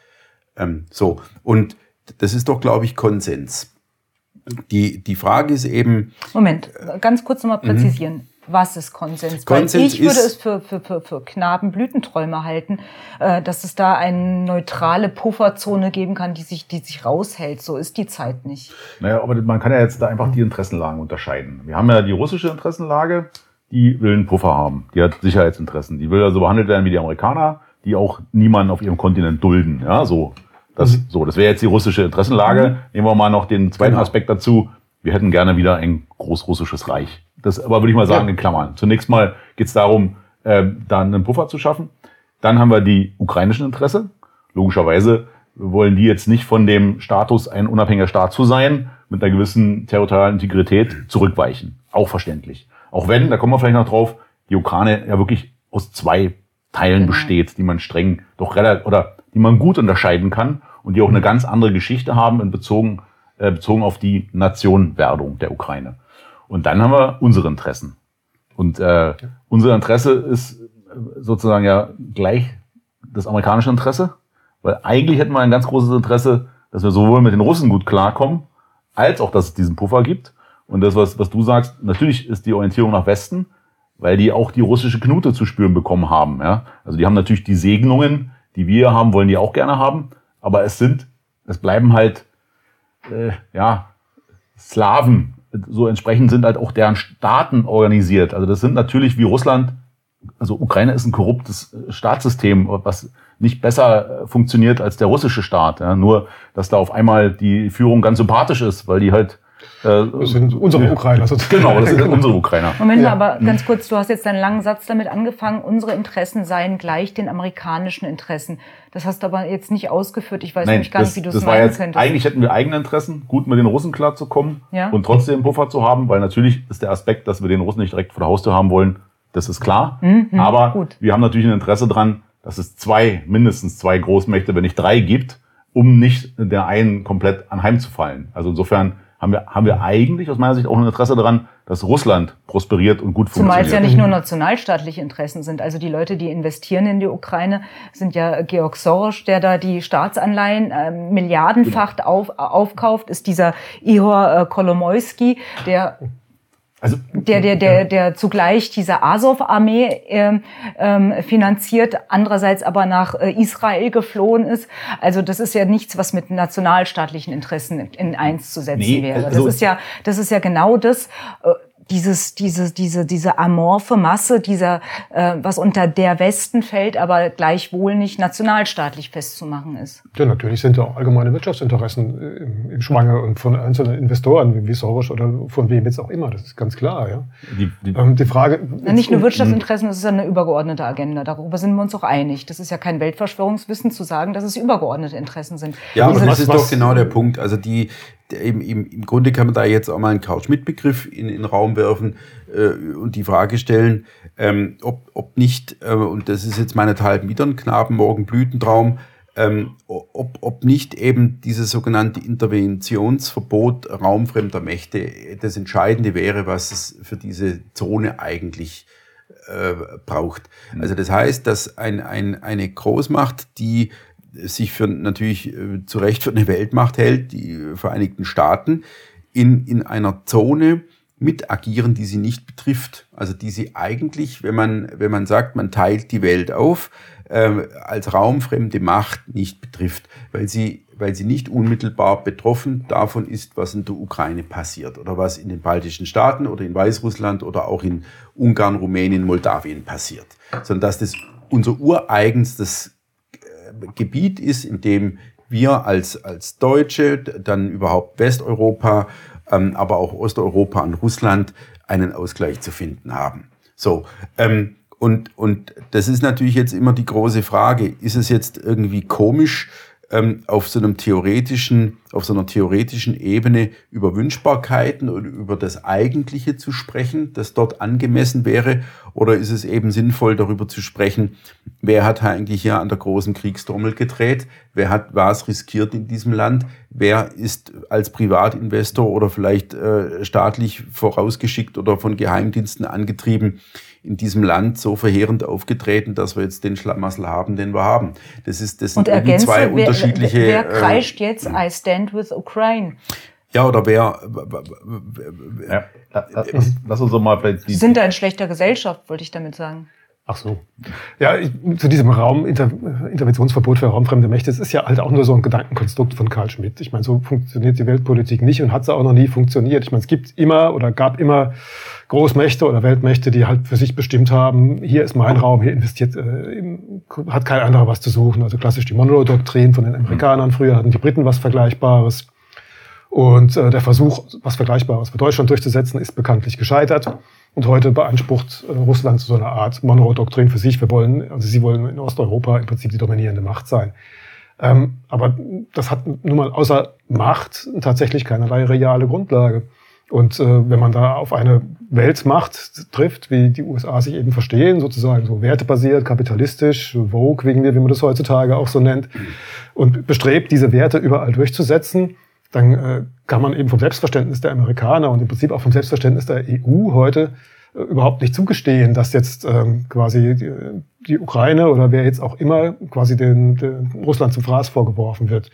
Ähm, so. Und das ist doch, glaube ich, Konsens. Die, die Frage ist eben. Moment, ganz kurz nochmal präzisieren. Was ist Konsens? Konsens Weil ich würde es für, für, für, für Knabenblütenträume halten, äh, dass es da eine neutrale Pufferzone geben kann, die sich, die sich raushält. So ist die Zeit nicht. Naja, aber man kann ja jetzt da einfach die Interessenlagen unterscheiden. Wir haben ja die russische Interessenlage, die will einen Puffer haben. Die hat Sicherheitsinteressen. Die will also behandelt werden wie die Amerikaner, die auch niemanden auf ihrem Kontinent dulden. Ja, so. Das, mhm. so, das wäre jetzt die russische Interessenlage. Mhm. Nehmen wir mal noch den zweiten genau. Aspekt dazu. Wir hätten gerne wieder ein großrussisches Reich. Das aber würde ich mal sagen ja. in Klammern. Zunächst mal geht es darum, äh, da einen Puffer zu schaffen. Dann haben wir die ukrainischen Interesse. Logischerweise wollen die jetzt nicht von dem Status, ein unabhängiger Staat zu sein, mit einer gewissen territorialen Integrität zurückweichen. Auch verständlich. Auch wenn, da kommen wir vielleicht noch drauf, die Ukraine ja wirklich aus zwei Teilen genau. besteht, die man streng doch relativ oder die man gut unterscheiden kann und die auch eine ganz andere Geschichte haben in bezogen, äh, bezogen auf die Nationwerdung der Ukraine. Und dann haben wir unsere Interessen. Und äh, unser Interesse ist sozusagen ja gleich das amerikanische Interesse, weil eigentlich hätten wir ein ganz großes Interesse, dass wir sowohl mit den Russen gut klarkommen, als auch, dass es diesen Puffer gibt. Und das, was, was du sagst, natürlich ist die Orientierung nach Westen, weil die auch die russische Knute zu spüren bekommen haben. Ja? Also die haben natürlich die Segnungen, die wir haben, wollen die auch gerne haben, aber es sind, es bleiben halt, äh, ja, Slaven so entsprechend sind halt auch deren Staaten organisiert. Also das sind natürlich wie Russland, also Ukraine ist ein korruptes äh, Staatssystem, was nicht besser äh, funktioniert als der russische Staat. Ja, nur, dass da auf einmal die Führung ganz sympathisch ist, weil die halt äh, das sind unsere Ukrainer sozusagen. Genau, das sind unsere Ukrainer. Moment ja. aber ganz kurz, du hast jetzt einen langen Satz damit angefangen, unsere Interessen seien gleich den amerikanischen Interessen. Das hast du aber jetzt nicht ausgeführt. Ich weiß Nein, nämlich gar das, nicht, wie du es meinen jetzt, könntest. Eigentlich hätten wir eigene Interessen, gut mit den Russen klarzukommen ja? und trotzdem einen Puffer zu haben, weil natürlich ist der Aspekt, dass wir den Russen nicht direkt vor der Haustür haben wollen, das ist klar. Mhm, aber gut. wir haben natürlich ein Interesse dran, dass es zwei, mindestens zwei Großmächte, wenn nicht drei gibt, um nicht der einen komplett anheimzufallen. Also insofern haben wir, haben wir eigentlich aus meiner Sicht auch ein Interesse daran, dass Russland prosperiert und gut Zumal funktioniert. Zumal es ja nicht nur nationalstaatliche Interessen sind. Also die Leute, die investieren in die Ukraine, sind ja Georg Soros, der da die Staatsanleihen äh, milliardenfach genau. auf, aufkauft, ist dieser Ihor äh, Kolomoisky, der also, der, der, der, der zugleich diese Azov-Armee ähm, ähm, finanziert, andererseits aber nach äh, Israel geflohen ist. Also das ist ja nichts, was mit nationalstaatlichen Interessen in eins zu setzen nee, wäre. Das also, ist ja, das ist ja genau das. Äh, dieses, diese, diese, diese amorphe Masse, dieser, äh, was unter der Westen fällt, aber gleichwohl nicht nationalstaatlich festzumachen ist. Ja, natürlich sind ja auch allgemeine Wirtschaftsinteressen äh, im, im Schwange und von einzelnen Investoren, wie Soros oder von wem jetzt auch immer. Das ist ganz klar, ja. Die, die, ähm, die Frage. Na, nicht nur Wirtschaftsinteressen, das ist ja eine übergeordnete Agenda. Darüber sind wir uns auch einig. Das ist ja kein Weltverschwörungswissen zu sagen, dass es übergeordnete Interessen sind. Ja, aber das ist doch genau der Punkt. Also die, im, im, im Grunde kann man da jetzt auch mal einen Couch-Mit-Begriff in, in den Raum werfen äh, und die Frage stellen, ähm, ob, ob nicht, äh, und das ist jetzt meinethalben wieder ein Knaben, morgen Blütentraum, ähm, ob, ob nicht eben dieses sogenannte Interventionsverbot raumfremder Mächte das Entscheidende wäre, was es für diese Zone eigentlich äh, braucht. Also das heißt, dass ein, ein, eine Großmacht, die sich für natürlich äh, zu Recht für eine Weltmacht hält, die Vereinigten Staaten, in, in einer Zone mit agieren, die sie nicht betrifft. Also die sie eigentlich, wenn man, wenn man sagt, man teilt die Welt auf, äh, als raumfremde Macht nicht betrifft, weil sie, weil sie nicht unmittelbar betroffen davon ist, was in der Ukraine passiert oder was in den baltischen Staaten oder in Weißrussland oder auch in Ungarn, Rumänien, Moldawien passiert, sondern dass das unser ureigenstes Gebiet ist, in dem wir als, als Deutsche, dann überhaupt Westeuropa, ähm, aber auch Osteuropa und Russland einen Ausgleich zu finden haben. So, ähm, und, und das ist natürlich jetzt immer die große Frage, ist es jetzt irgendwie komisch, ähm, auf so einem theoretischen, auf so einer theoretischen Ebene über Wünschbarkeiten und über das Eigentliche zu sprechen, das dort angemessen wäre? Oder ist es eben sinnvoll, darüber zu sprechen, wer hat eigentlich hier an der großen Kriegstrommel gedreht? Wer hat was riskiert in diesem Land? Wer ist als Privatinvestor oder vielleicht äh, staatlich vorausgeschickt oder von Geheimdiensten angetrieben? In diesem Land so verheerend aufgetreten, dass wir jetzt den Schlamassel haben, den wir haben. Das ist das sind ergänze, zwei wer, unterschiedliche. Wer, wer äh, kreischt äh, jetzt I stand with Ukraine? Ja, oder wer. Ja, lass, lass uns doch mal vielleicht. Die sind da in schlechter Gesellschaft, wollte ich damit sagen. Ach so. Ja, zu diesem Raum, Inter, Interventionsverbot für raumfremde Mächte, das ist ja halt auch nur so ein Gedankenkonstrukt von Karl Schmidt. Ich meine, so funktioniert die Weltpolitik nicht und hat sie auch noch nie funktioniert. Ich meine, es gibt immer oder gab immer Großmächte oder Weltmächte, die halt für sich bestimmt haben, hier ist mein Raum, hier investiert, äh, hat kein anderer was zu suchen. Also klassisch die Monroe-Doktrin von den Amerikanern. Früher hatten die Briten was Vergleichbares. Und äh, der Versuch, was Vergleichbares für Deutschland durchzusetzen, ist bekanntlich gescheitert. Und heute beansprucht äh, Russland so eine Art Monroe-Doktrin für sich. Wir wollen, also sie wollen in Osteuropa im Prinzip die dominierende Macht sein. Ähm, aber das hat nun mal außer Macht tatsächlich keinerlei reale Grundlage. Und äh, wenn man da auf eine Weltmacht trifft, wie die USA sich eben verstehen, sozusagen so wertebasiert, kapitalistisch, Vogue, wegen wie man das heutzutage auch so nennt, und bestrebt, diese Werte überall durchzusetzen, dann äh, kann man eben vom Selbstverständnis der Amerikaner und im Prinzip auch vom Selbstverständnis der EU heute äh, überhaupt nicht zugestehen, dass jetzt ähm, quasi die, die, Ukraine oder wer jetzt auch immer quasi den, den Russland zum Fraß vorgeworfen wird.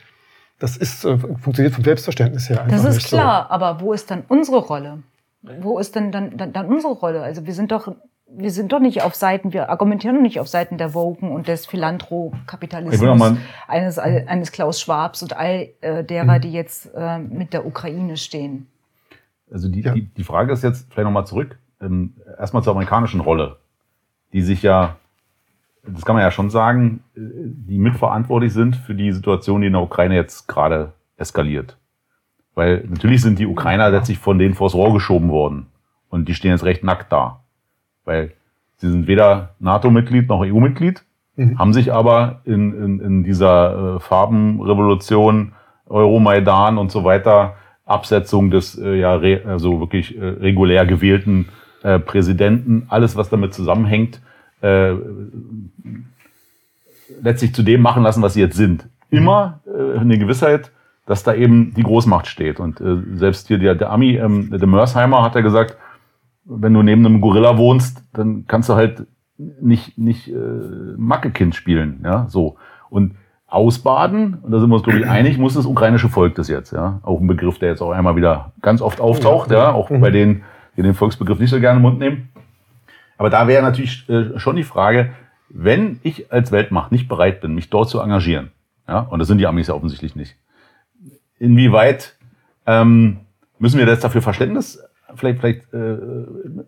Das ist, äh, funktioniert vom Selbstverständnis her einfach Das ist klar, so. aber wo ist dann unsere Rolle? Wo ist denn dann, dann, dann unsere Rolle? Also wir sind doch wir sind doch nicht auf Seiten, wir argumentieren doch nicht auf Seiten der Woken und des Philanthrokapitalismus eines, eines Klaus Schwabs und all äh, derer, mhm. die jetzt äh, mit der Ukraine stehen. Also die, ja. die, die Frage ist jetzt vielleicht nochmal zurück, ähm, erstmal zur amerikanischen Rolle, die sich ja, das kann man ja schon sagen, äh, die mitverantwortlich sind für die Situation, die in der Ukraine jetzt gerade eskaliert. Weil natürlich sind die Ukrainer letztlich von denen vors Rohr geschoben worden und die stehen jetzt recht nackt da weil sie sind weder NATO-Mitglied noch EU-Mitglied, mhm. haben sich aber in, in, in dieser äh, Farbenrevolution, Euromaidan und so weiter, Absetzung des äh, ja re, also wirklich äh, regulär gewählten äh, Präsidenten, alles was damit zusammenhängt, äh, letztlich zu dem machen lassen, was sie jetzt sind. Immer äh, eine Gewissheit, dass da eben die Großmacht steht. Und äh, selbst hier der, der Ami, ähm, der Mersheimer hat ja gesagt, wenn du neben einem Gorilla wohnst, dann kannst du halt nicht, nicht äh, Mackekind spielen, ja, so. Und ausbaden, und da sind wir uns, glaube ich, einig, muss das ukrainische Volk das jetzt, ja. Auch ein Begriff, der jetzt auch einmal wieder ganz oft auftaucht, ja, auch bei denen, die den Volksbegriff nicht so gerne im Mund nehmen. Aber da wäre natürlich äh, schon die Frage, wenn ich als Weltmacht nicht bereit bin, mich dort zu engagieren, ja, und das sind die Amis ja offensichtlich nicht, inwieweit ähm, müssen wir jetzt dafür Verständnis vielleicht, vielleicht äh,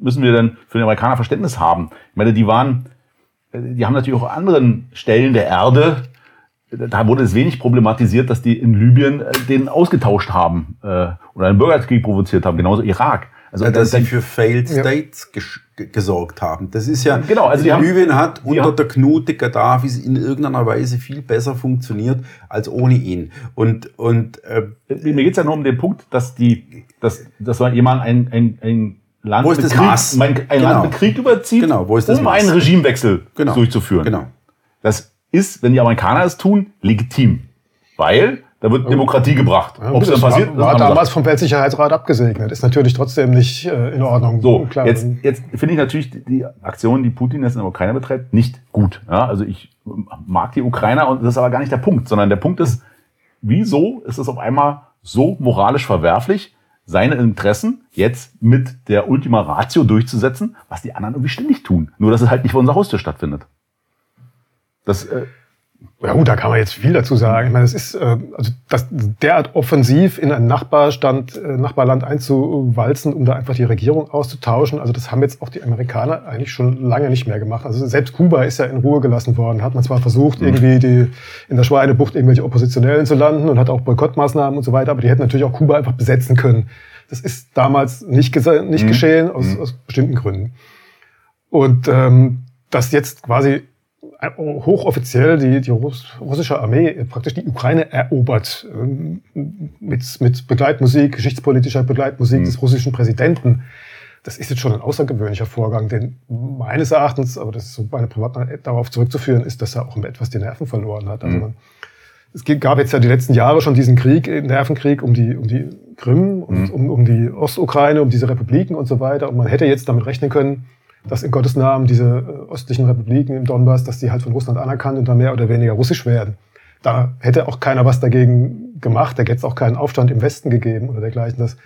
müssen wir dann für den Amerikaner Verständnis haben. Ich meine, die waren, die haben natürlich auch anderen Stellen der Erde, da wurde es wenig problematisiert, dass die in Libyen äh, den ausgetauscht haben äh, oder einen Bürgerkrieg provoziert haben, genauso Irak. Also ja, dass sie für Failed States ja. gesorgt haben. Das ist ja, genau, also die Libyen haben, hat unter der Knute Gaddafis in irgendeiner Weise viel besser funktioniert als ohne ihn. Und, und äh, mir geht's ja nur um den Punkt, dass die, dass, dass man jemand ein, ein, ein Land wo ist das Krieg, Maß? Mein, ein genau. Land mit Krieg überzieht, genau. um Maß? einen Regimewechsel genau. durchzuführen. Genau. Das ist, wenn die Amerikaner es tun, legitim. Weil da wird Demokratie gebracht. Ja, Ob es dann passiert, war, war damals vom Weltsicherheitsrat abgesegnet. Ist natürlich trotzdem nicht äh, in Ordnung. So, Klar. jetzt, jetzt finde ich natürlich die Aktion, die Putin jetzt in der Ukraine betreibt, nicht gut. Ja, also ich mag die Ukrainer und das ist aber gar nicht der Punkt, sondern der Punkt ist, wieso ist es auf einmal so moralisch verwerflich, seine Interessen jetzt mit der Ultima Ratio durchzusetzen, was die anderen irgendwie ständig tun. Nur, dass es halt nicht vor unserer Haustür stattfindet. Das, äh, Ja gut, da kann man jetzt viel dazu sagen. Ich meine, es ist äh, also das derart offensiv in ein Nachbarstand, äh, Nachbarland einzuwalzen, um da einfach die Regierung auszutauschen. Also das haben jetzt auch die Amerikaner eigentlich schon lange nicht mehr gemacht. Also selbst Kuba ist ja in Ruhe gelassen worden. Hat man zwar versucht, mhm. irgendwie die in der Schweinebucht irgendwelche Oppositionellen zu landen und hat auch Boykottmaßnahmen und so weiter, aber die hätten natürlich auch Kuba einfach besetzen können. Das ist damals nicht, nicht mhm. geschehen aus, mhm. aus bestimmten Gründen. Und ähm, dass jetzt quasi hochoffiziell die, die russische Armee praktisch die Ukraine erobert ähm, mit, mit Begleitmusik, geschichtspolitischer Begleitmusik mhm. des russischen Präsidenten. Das ist jetzt schon ein außergewöhnlicher Vorgang, denn meines Erachtens, aber das ist so meine Privatmeinung, darauf zurückzuführen ist, dass er auch etwas die Nerven verloren hat. Also mhm. man, es gab jetzt ja die letzten Jahre schon diesen Krieg, äh, Nervenkrieg um die, um die Krim und mhm. um, um die Ostukraine, um diese Republiken und so weiter. Und man hätte jetzt damit rechnen können, dass in Gottes Namen diese äh, östlichen Republiken im Donbass, dass die halt von Russland anerkannt und dann mehr oder weniger russisch werden. Da hätte auch keiner was dagegen gemacht, da hätte es auch keinen Aufstand im Westen gegeben oder dergleichen. Das,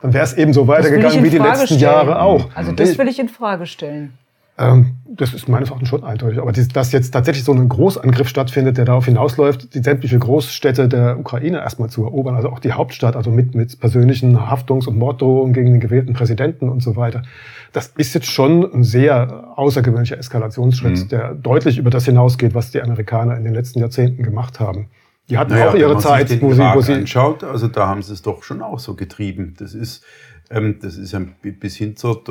dann wäre es eben so weitergegangen wie die letzten stellen. Jahre auch. Also das will ich in Frage stellen. Ähm, das ist meines Erachtens schon eindeutig. Aber dass jetzt tatsächlich so ein Großangriff stattfindet, der darauf hinausläuft, die sämtliche Großstädte der Ukraine erstmal zu erobern, also auch die Hauptstadt, also mit, mit persönlichen Haftungs- und Morddrohungen gegen den gewählten Präsidenten und so weiter, das ist jetzt schon ein sehr außergewöhnlicher Eskalationsschritt, mhm. der deutlich über das hinausgeht, was die Amerikaner in den letzten Jahrzehnten gemacht haben. Die hatten naja, auch ihre Zeit, wo sie, wo sie anschaut, also da haben sie es doch schon auch so getrieben. Das ist das ist ein, bis hin zur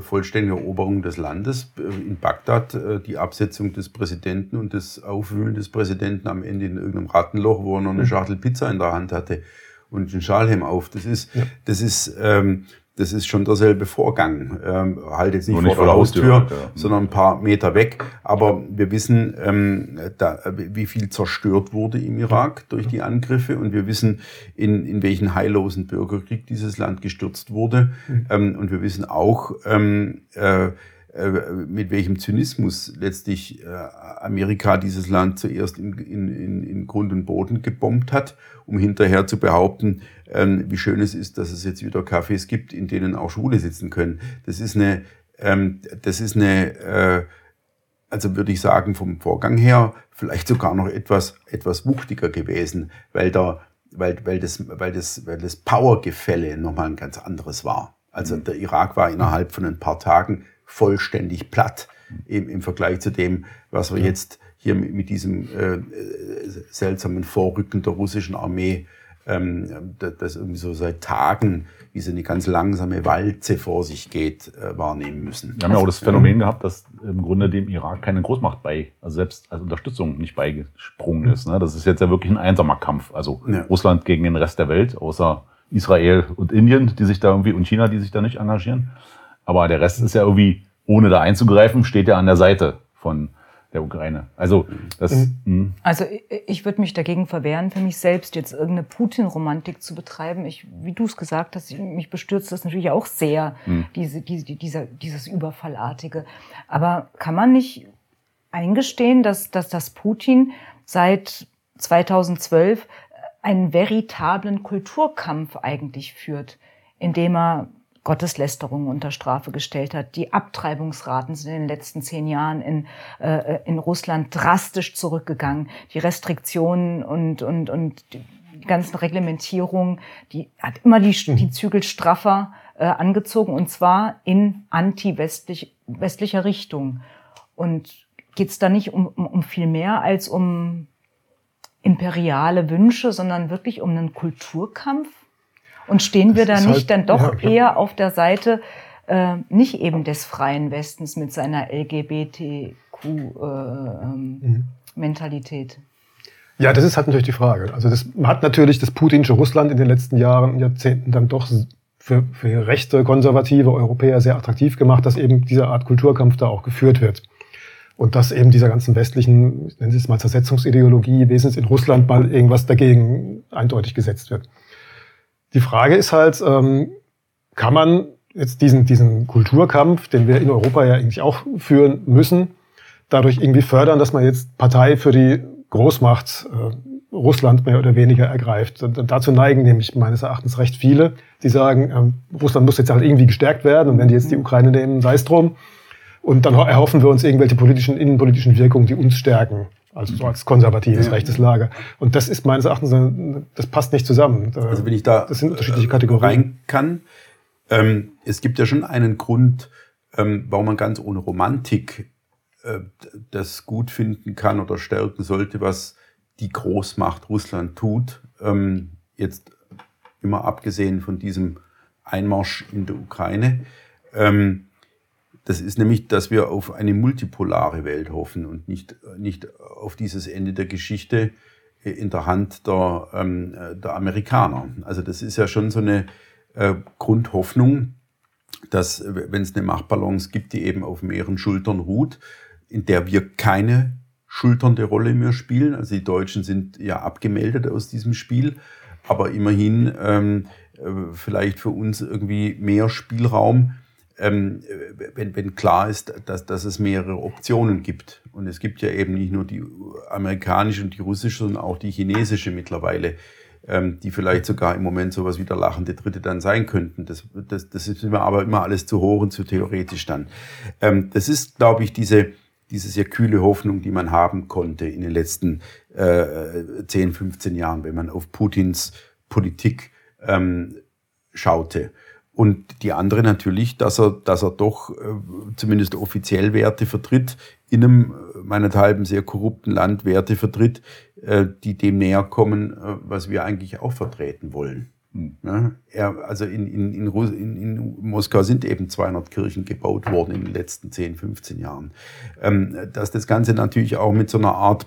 vollständigen Eroberung des Landes äh, in Bagdad, äh, die Absetzung des Präsidenten und das Aufwühlen des Präsidenten am Ende in irgendeinem Rattenloch, wo er noch eine mhm. Schachtel Pizza in der Hand hatte und einen Schalhelm auf. Das ist, ja. das ist, ähm, das ist schon derselbe Vorgang. Ähm, halt jetzt nicht, nicht vor der Haustür, ja. sondern ein paar Meter weg. Aber wir wissen, ähm, da, wie viel zerstört wurde im Irak durch die Angriffe und wir wissen, in, in welchen heillosen Bürgerkrieg dieses Land gestürzt wurde. Mhm. Ähm, und wir wissen auch, ähm, äh, äh, mit welchem Zynismus letztlich äh, Amerika dieses Land zuerst in, in, in Grund und Boden gebombt hat, um hinterher zu behaupten, ähm, wie schön es ist, dass es jetzt wieder Cafés gibt, in denen auch Schwule sitzen können. Das ist eine, ähm, das ist eine, äh, also würde ich sagen, vom Vorgang her vielleicht sogar noch etwas, etwas wuchtiger gewesen, weil da, weil, weil das, weil das, weil das Powergefälle nochmal ein ganz anderes war. Also mhm. der Irak war innerhalb von ein paar Tagen vollständig platt im, im Vergleich zu dem, was wir jetzt hier mit, mit diesem äh, seltsamen Vorrücken der russischen Armee, ähm, das irgendwie so seit Tagen wie so eine ganz langsame Walze vor sich geht, äh, wahrnehmen müssen. Wir haben ja auch das Phänomen gehabt, dass im Grunde dem Irak keine Großmacht bei, also selbst als Unterstützung nicht beigesprungen ist. Ne? Das ist jetzt ja wirklich ein einsamer Kampf. Also ja. Russland gegen den Rest der Welt, außer Israel und Indien, die sich da irgendwie und China, die sich da nicht engagieren. Aber der Rest ist ja irgendwie, ohne da einzugreifen, steht ja an der Seite von der Ukraine. Also das. Mhm. Hm. Also ich würde mich dagegen verwehren, für mich selbst jetzt irgendeine Putin-Romantik zu betreiben. Ich, wie du es gesagt hast, mich bestürzt das natürlich auch sehr, mhm. diese, diese, dieser, dieses Überfallartige. Aber kann man nicht eingestehen, dass, dass das Putin seit 2012 einen veritablen Kulturkampf eigentlich führt, indem er Gotteslästerungen unter Strafe gestellt hat. Die Abtreibungsraten sind in den letzten zehn Jahren in, äh, in Russland drastisch zurückgegangen. Die Restriktionen und, und, und die ganzen Reglementierungen, die hat immer die, die Zügel straffer äh, angezogen und zwar in anti-westlicher Richtung. Und geht es da nicht um, um, um viel mehr als um imperiale Wünsche, sondern wirklich um einen Kulturkampf? Und stehen wir da nicht halt, dann doch ja, eher auf der Seite äh, nicht eben des freien Westens mit seiner LGBTQ-Mentalität? Äh, ähm, mhm. Ja, das ist halt natürlich die Frage. Also das hat natürlich das putinsche Russland in den letzten Jahren, Jahrzehnten dann doch für, für rechte, konservative Europäer sehr attraktiv gemacht, dass eben diese Art Kulturkampf da auch geführt wird. Und dass eben dieser ganzen westlichen, ich nenne es mal Zersetzungsideologie, wesentlich in Russland mal irgendwas dagegen eindeutig gesetzt wird. Die Frage ist halt, ähm, kann man jetzt diesen, diesen Kulturkampf, den wir in Europa ja eigentlich auch führen müssen, dadurch irgendwie fördern, dass man jetzt Partei für die Großmacht äh, Russland mehr oder weniger ergreift. Und dazu neigen nämlich meines Erachtens recht viele, die sagen, ähm, Russland muss jetzt halt irgendwie gestärkt werden und wenn die jetzt die Ukraine nehmen, sei es drum. Und dann erhoffen wir uns irgendwelche politischen, innenpolitischen Wirkungen, die uns stärken. Also so als konservatives ja. rechtes Lager. Und das ist meines Erachtens, das passt nicht zusammen. Also wenn ich da das sind unterschiedliche Kategorien. rein kann, ähm, es gibt ja schon einen Grund, ähm, warum man ganz ohne Romantik äh, das gut finden kann oder stärken sollte, was die Großmacht Russland tut. Ähm, jetzt immer abgesehen von diesem Einmarsch in der Ukraine. Ähm, das ist nämlich, dass wir auf eine multipolare Welt hoffen und nicht, nicht auf dieses Ende der Geschichte in der Hand der, ähm, der Amerikaner. Also das ist ja schon so eine äh, Grundhoffnung, dass wenn es eine Machtbalance gibt, die eben auf mehreren Schultern ruht, in der wir keine schulternde Rolle mehr spielen. Also die Deutschen sind ja abgemeldet aus diesem Spiel, aber immerhin ähm, äh, vielleicht für uns irgendwie mehr Spielraum ähm, wenn, wenn klar ist, dass, dass es mehrere Optionen gibt. Und es gibt ja eben nicht nur die amerikanische und die russische, sondern auch die chinesische mittlerweile, ähm, die vielleicht sogar im Moment sowas wie der lachende Dritte dann sein könnten. Das, das, das ist immer, aber immer alles zu hoch und zu theoretisch dann. Ähm, das ist, glaube ich, diese, diese sehr kühle Hoffnung, die man haben konnte in den letzten äh, 10, 15 Jahren, wenn man auf Putins Politik ähm, schaute. Und die andere natürlich, dass er, dass er doch äh, zumindest offiziell Werte vertritt, in einem äh, meinethalben sehr korrupten Land Werte vertritt, äh, die dem näher kommen, äh, was wir eigentlich auch vertreten wollen. Hm. Ja, er, also in, in, in, in, in Moskau sind eben 200 Kirchen gebaut worden in den letzten 10, 15 Jahren. Ähm, dass das Ganze natürlich auch mit so einer Art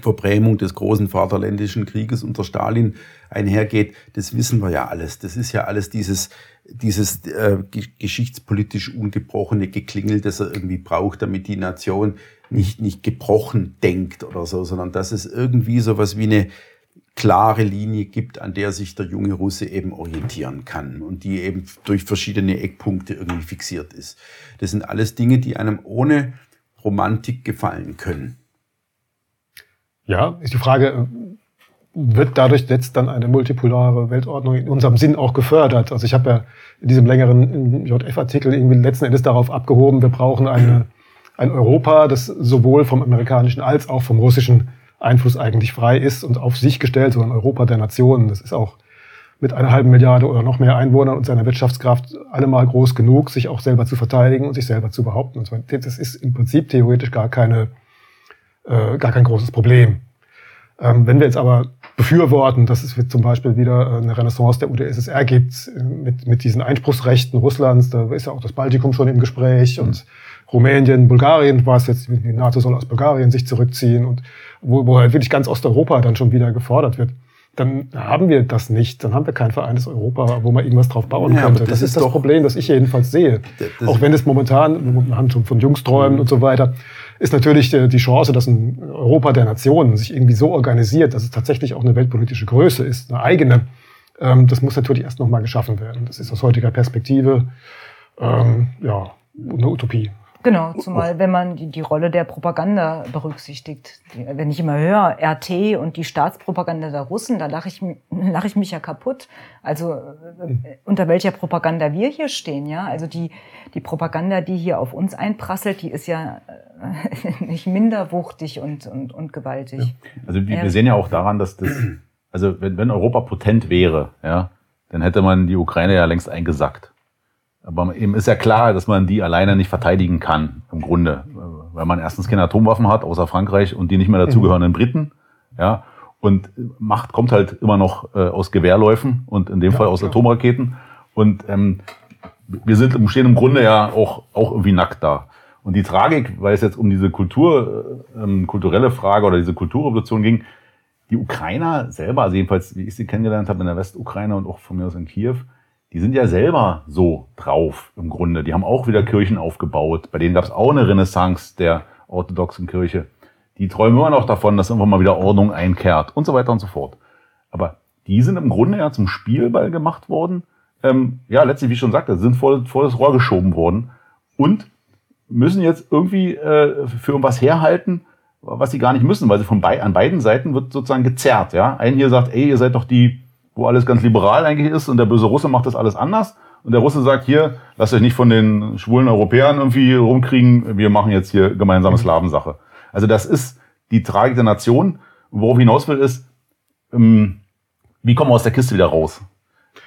Verbrämung des großen Vaterländischen Krieges unter Stalin einhergeht, das wissen wir ja alles. Das ist ja alles dieses, dieses äh, geschichtspolitisch ungebrochene Geklingel, das er irgendwie braucht, damit die Nation nicht, nicht gebrochen denkt oder so, sondern dass es irgendwie so was wie eine klare Linie gibt, an der sich der junge Russe eben orientieren kann und die eben durch verschiedene Eckpunkte irgendwie fixiert ist. Das sind alles Dinge, die einem ohne Romantik gefallen können. Ja, ist die Frage, wird dadurch jetzt dann eine multipolare Weltordnung in unserem Sinn auch gefördert? Also ich habe ja in diesem längeren JF-Artikel irgendwie letzten Endes darauf abgehoben, wir brauchen eine, ein Europa, das sowohl vom amerikanischen als auch vom russischen Einfluss eigentlich frei ist und auf sich gestellt, so ein Europa der Nationen. Das ist auch mit einer halben Milliarde oder noch mehr Einwohnern und seiner Wirtschaftskraft allemal groß genug, sich auch selber zu verteidigen und sich selber zu behaupten. Und das ist im Prinzip theoretisch gar keine äh, gar kein großes Problem. Ähm, wenn wir jetzt aber befürworten, dass es zum Beispiel wieder äh, eine Renaissance der UdSSR gibt, äh, mit, mit diesen Einspruchsrechten Russlands, da ist ja auch das Baltikum schon im Gespräch mhm. und Rumänien, Bulgarien war es jetzt, die NATO soll aus Bulgarien sich zurückziehen und wo, wo halt wirklich ganz Osteuropa dann schon wieder gefordert wird dann haben wir das nicht. Dann haben wir kein vereintes Europa, wo man irgendwas drauf bauen ja, könnte. Das, das, ist das Problem, das ich jedenfalls sehe. Auch wenn es momentan, wir haben schon von Jungsträumen mhm. und so weiter, ist natürlich äh, die Chance, dass ein Europa der Nationen sich irgendwie so organisiert, dass es tatsächlich auch eine weltpolitische Größe ist, eine eigene. Ähm, das muss natürlich erst nochmal geschaffen werden. Das ist aus heutiger Perspektive ähm, ja, eine Utopie. Genau, zumal wenn man die, die Rolle der Propaganda berücksichtigt. Wenn ich immer höre, RT und die Staatspropaganda der Russen, da lache ich, lach ich mich ja kaputt. Also äh, unter welcher Propaganda wir hier stehen, ja. Also die, die Propaganda, die hier auf uns einprasselt, die ist ja äh, nicht minder wuchtig und, und, und gewaltig. Ja. Also wir, wir sehen ja auch daran, dass das, also wenn, wenn Europa potent wäre, ja, dann hätte man die Ukraine ja längst eingesackt. Aber eben ist ja klar, dass man die alleine nicht verteidigen kann, im Grunde. Weil man erstens keine Atomwaffen hat, außer Frankreich und die nicht mehr dazugehörenden Briten. Ja. Und Macht kommt halt immer noch äh, aus Gewehrläufen und in dem ja, Fall aus ja. Atomraketen. Und ähm, wir sind stehen im Grunde ja auch, auch irgendwie nackt da. Und die Tragik, weil es jetzt um diese Kultur, ähm, kulturelle Frage oder diese Kulturrevolution ging, die Ukrainer selber, also jedenfalls, wie ich sie kennengelernt habe in der Westukraine und auch von mir aus in Kiew, die sind ja selber so drauf im Grunde. Die haben auch wieder Kirchen aufgebaut. Bei denen gab es auch eine Renaissance der orthodoxen Kirche. Die träumen immer noch davon, dass irgendwann mal wieder Ordnung einkehrt und so weiter und so fort. Aber die sind im Grunde ja zum Spielball gemacht worden. Ähm, ja, letztlich, wie ich schon sagte, sind vor, vor das Rohr geschoben worden und müssen jetzt irgendwie äh, für irgendwas herhalten, was sie gar nicht müssen, weil sie von bei, an beiden Seiten wird sozusagen gezerrt. Ja, ein hier sagt, ey, ihr seid doch die wo alles ganz liberal eigentlich ist und der böse Russe macht das alles anders. Und der Russe sagt hier, lasst euch nicht von den schwulen Europäern irgendwie rumkriegen, wir machen jetzt hier gemeinsame Slavensache. Also das ist die Tragik der Nation. Worauf ich hinaus will, ist, ähm, wie kommen wir aus der Kiste wieder raus?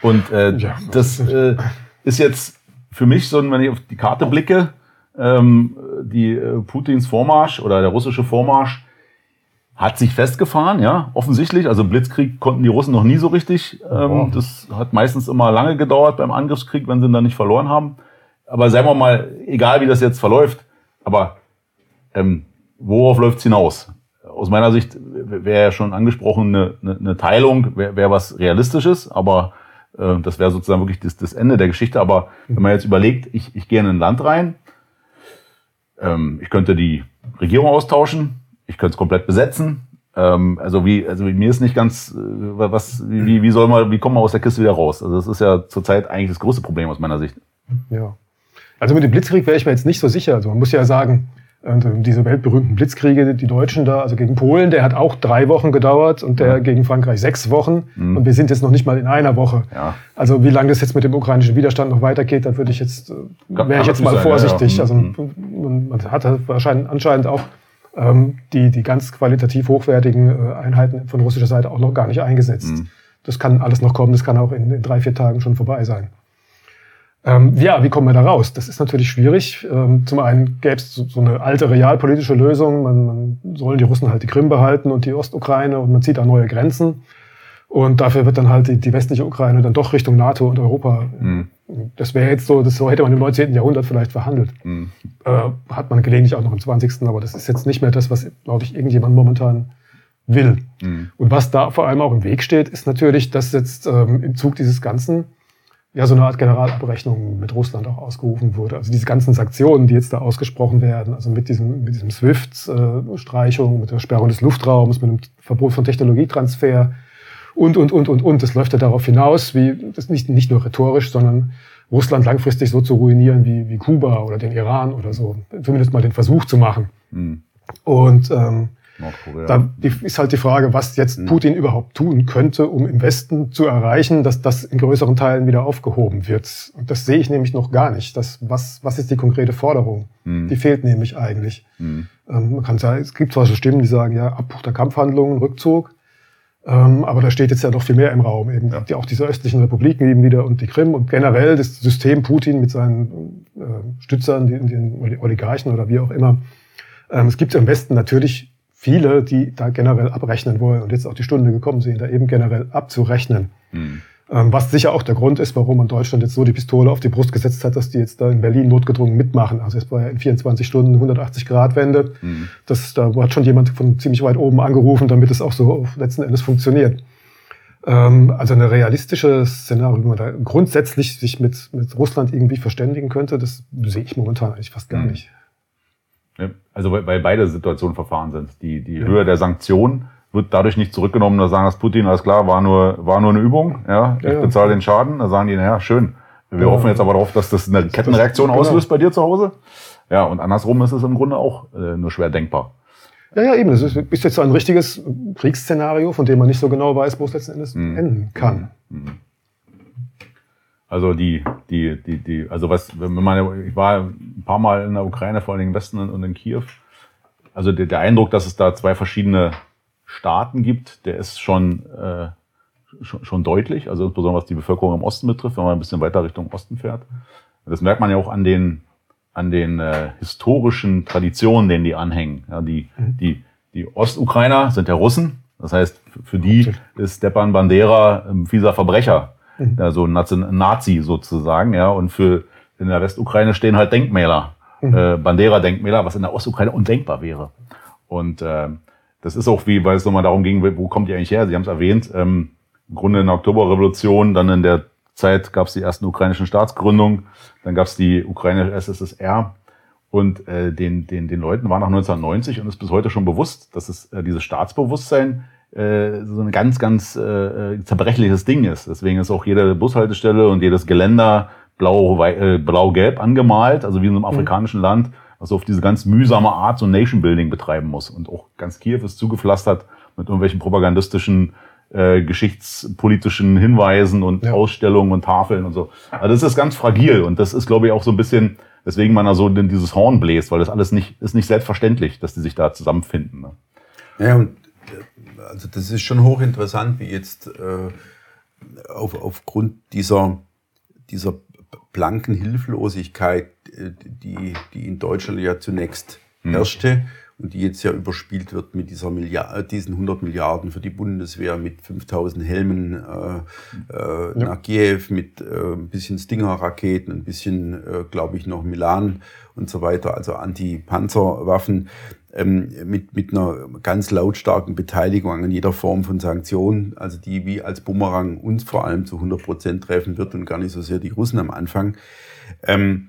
Und äh, ja, das äh, ist jetzt für mich so, wenn ich auf die Karte blicke, ähm, die äh, Putins Vormarsch oder der russische Vormarsch hat sich festgefahren, ja, offensichtlich. Also Blitzkrieg konnten die Russen noch nie so richtig. Ähm, das hat meistens immer lange gedauert beim Angriffskrieg, wenn sie ihn dann nicht verloren haben. Aber sagen wir mal, egal wie das jetzt verläuft, aber ähm, worauf läuft's hinaus? Aus meiner Sicht wäre ja schon angesprochen, eine, eine, eine Teilung wäre wär was Realistisches, aber äh, das wäre sozusagen wirklich das, das Ende der Geschichte. Aber wenn man jetzt überlegt, ich, ich gehe in ein Land rein, ähm, ich könnte die Regierung austauschen, ich könnte es komplett besetzen. Ähm, also wie, also mir ist nicht ganz, äh, was, wie, wie soll man, wie kommt man aus der Kiste wieder raus? Also das ist ja zurzeit eigentlich das größte Problem aus meiner Sicht. Ja. Also mit dem Blitzkrieg wäre ich mir jetzt nicht so sicher. Also man muss ja sagen, diese weltberühmten Blitzkriege, die Deutschen da, also gegen Polen, der hat auch drei Wochen gedauert und der ja. gegen Frankreich sechs Wochen. Mhm. Und wir sind jetzt noch nicht mal in einer Woche. Ja. Also wie lange das jetzt mit dem ukrainischen Widerstand noch weitergeht, da würde ich jetzt, wäre ich jetzt mal sein, vorsichtig. Ja, also mhm. man, man hat wahrscheinlich anscheinend auch die, die ganz qualitativ hochwertigen äh, Einheiten von russischer Seite auch noch gar nicht eingesetzt. Mhm. Das kann alles noch kommen, das kann auch in, in drei, vier Tagen schon vorbei sein. Ähm, ja, wie kommen wir da raus? Das ist natürlich schwierig. Ähm, zum einen gäbe es so, so, eine alte realpolitische Lösung. Man, man sollen die Russen halt die Krim behalten und die Ostukraine und man zieht da neue Grenzen. Und dafür wird dann halt die, die westliche Ukraine dann doch Richtung NATO und Europa. Mhm. Das wäre jetzt so, das so hätte man im 19. Jahrhundert vielleicht verhandelt. Mhm. Äh, hat man gelegentlich auch noch im 20. Aber das ist jetzt nicht mehr das, was, glaube ich, irgendjemand momentan will. Mhm. Und was da vor allem auch im Weg steht, ist natürlich, dass jetzt ähm, im Zug dieses Ganzen ja so eine Art Generalabrechnung mit Russland auch ausgerufen wurde. Also diese ganzen Sanktionen, die jetzt da ausgesprochen werden, also mit diesem, mit diesem SWIFT-Streichung, mit der Sperrung des Luftraums, mit dem Verbot von Technologietransfer, und, und, und, und, und. Das läuft ja darauf hinaus, wie, das nicht, nicht nur rhetorisch, sondern Russland langfristig so zu ruinieren wie, wie Kuba oder den Iran oder so. Zumindest mal den Versuch zu machen. Mhm. Und ähm, da ist halt die Frage, was jetzt mhm. Putin überhaupt tun könnte, um im Westen zu erreichen, dass das in größeren Teilen wieder aufgehoben wird. Und das sehe ich nämlich noch gar nicht. Das, was, was ist die konkrete Forderung? Mhm. Die fehlt nämlich eigentlich. Mhm. Ähm, man kann sagen, es gibt zwar so Stimmen, die sagen, ja, Abbruch der Kampfhandlungen, Rückzug. Ähm, aber da steht jetzt ja noch viel mehr im Raum. Eben ja. die, auch diese östlichen Republiken eben wieder und die Krim und generell das System Putin mit seinen äh, Stützern, den, den Oligarchen oder wie auch immer. Ähm, es gibt im Westen natürlich viele, die da generell abrechnen wollen und jetzt auch die Stunde gekommen sind, da eben generell abzurechnen. Mhm. Ähm, was sicher auch der Grund ist, warum man Deutschland jetzt so die Pistole auf die Brust gesetzt hat, dass die jetzt da in Berlin notgedrungen mitmachen. Also es war ja in 24 Stunden 180 Grad Wende. Mhm. Das, da hat schon jemand von ziemlich weit oben angerufen, damit es auch so letzten Endes funktioniert. Ähm, also eine realistische Szenario, wie man da grundsätzlich sich mit, mit Russland irgendwie verständigen könnte, das sehe ich momentan eigentlich fast gar mhm. nicht. Also weil beide Situationen verfahren sind. Die, die ja. Höhe der Sanktionen wird dadurch nicht zurückgenommen, da sagen das Putin, alles klar, war nur, war nur eine Übung, ja, ich ja, bezahle den Schaden. Da sagen die, naja, schön. Wir ja. hoffen jetzt aber darauf, dass das eine Kettenreaktion das, genau. auslöst bei dir zu Hause. Ja, und andersrum ist es im Grunde auch äh, nur schwer denkbar. Ja, ja, eben. Das ist, ist jetzt so ein richtiges Kriegsszenario, von dem man nicht so genau weiß, wo es letzten Endes mhm. enden kann. Mhm. Also die, die, die, die, also was, wenn man, ich war ein paar Mal in der Ukraine, vor allem im Westen und in Kiew. Also der, der Eindruck, dass es da zwei verschiedene Staaten gibt, der ist schon, äh, schon, schon deutlich, also insbesondere was die Bevölkerung im Osten betrifft, wenn man ein bisschen weiter Richtung Osten fährt. Das merkt man ja auch an den, an den äh, historischen Traditionen, denen die anhängen. Ja, die, mhm. die, die Ostukrainer sind ja Russen, das heißt, für die ist Stepan Bandera ein fieser Verbrecher, mhm. ja, so ein Nazi sozusagen, ja, und für in der Westukraine stehen halt Denkmäler, mhm. äh, Bandera-Denkmäler, was in der Ostukraine undenkbar wäre. Und äh, das ist auch wie, weil es nochmal darum ging, wo kommt ihr eigentlich her? Sie haben es erwähnt, ähm, im Grunde in der Oktoberrevolution, dann in der Zeit gab es die ersten ukrainischen Staatsgründungen, dann gab es die ukrainische SSSR und äh, den, den, den Leuten war nach 1990 und ist bis heute schon bewusst, dass es äh, dieses Staatsbewusstsein äh, so ein ganz, ganz äh, zerbrechliches Ding ist. Deswegen ist auch jede Bushaltestelle und jedes Geländer blau, äh, blau-gelb angemalt, also wie in einem mhm. afrikanischen mhm. Land also auf diese ganz mühsame Art so Nation-Building betreiben muss. Und auch ganz Kiew ist zugepflastert mit irgendwelchen propagandistischen, äh, geschichtspolitischen Hinweisen und ja. Ausstellungen und Tafeln und so. Also das ist ganz fragil und das ist, glaube ich, auch so ein bisschen, weswegen man da so dieses Horn bläst, weil das alles nicht, ist nicht selbstverständlich, dass die sich da zusammenfinden. Ne? Ja, und äh, also das ist schon hochinteressant, wie jetzt äh, auf, aufgrund dieser, dieser blanken Hilflosigkeit, äh, die, die in Deutschland ja zunächst hm. herrschte und die jetzt ja überspielt wird mit dieser Milliard, diesen 100 Milliarden für die Bundeswehr, mit 5000 Helmen äh, äh, ja. nach Kiew, mit äh, ein bisschen Stinger-Raketen, ein bisschen, äh, glaube ich, noch Milan und so weiter, also Anti-Panzerwaffen ähm, mit, mit einer ganz lautstarken Beteiligung an jeder Form von Sanktionen, also die wie als Bumerang uns vor allem zu 100 Prozent treffen wird und gar nicht so sehr die Russen am Anfang. Ähm,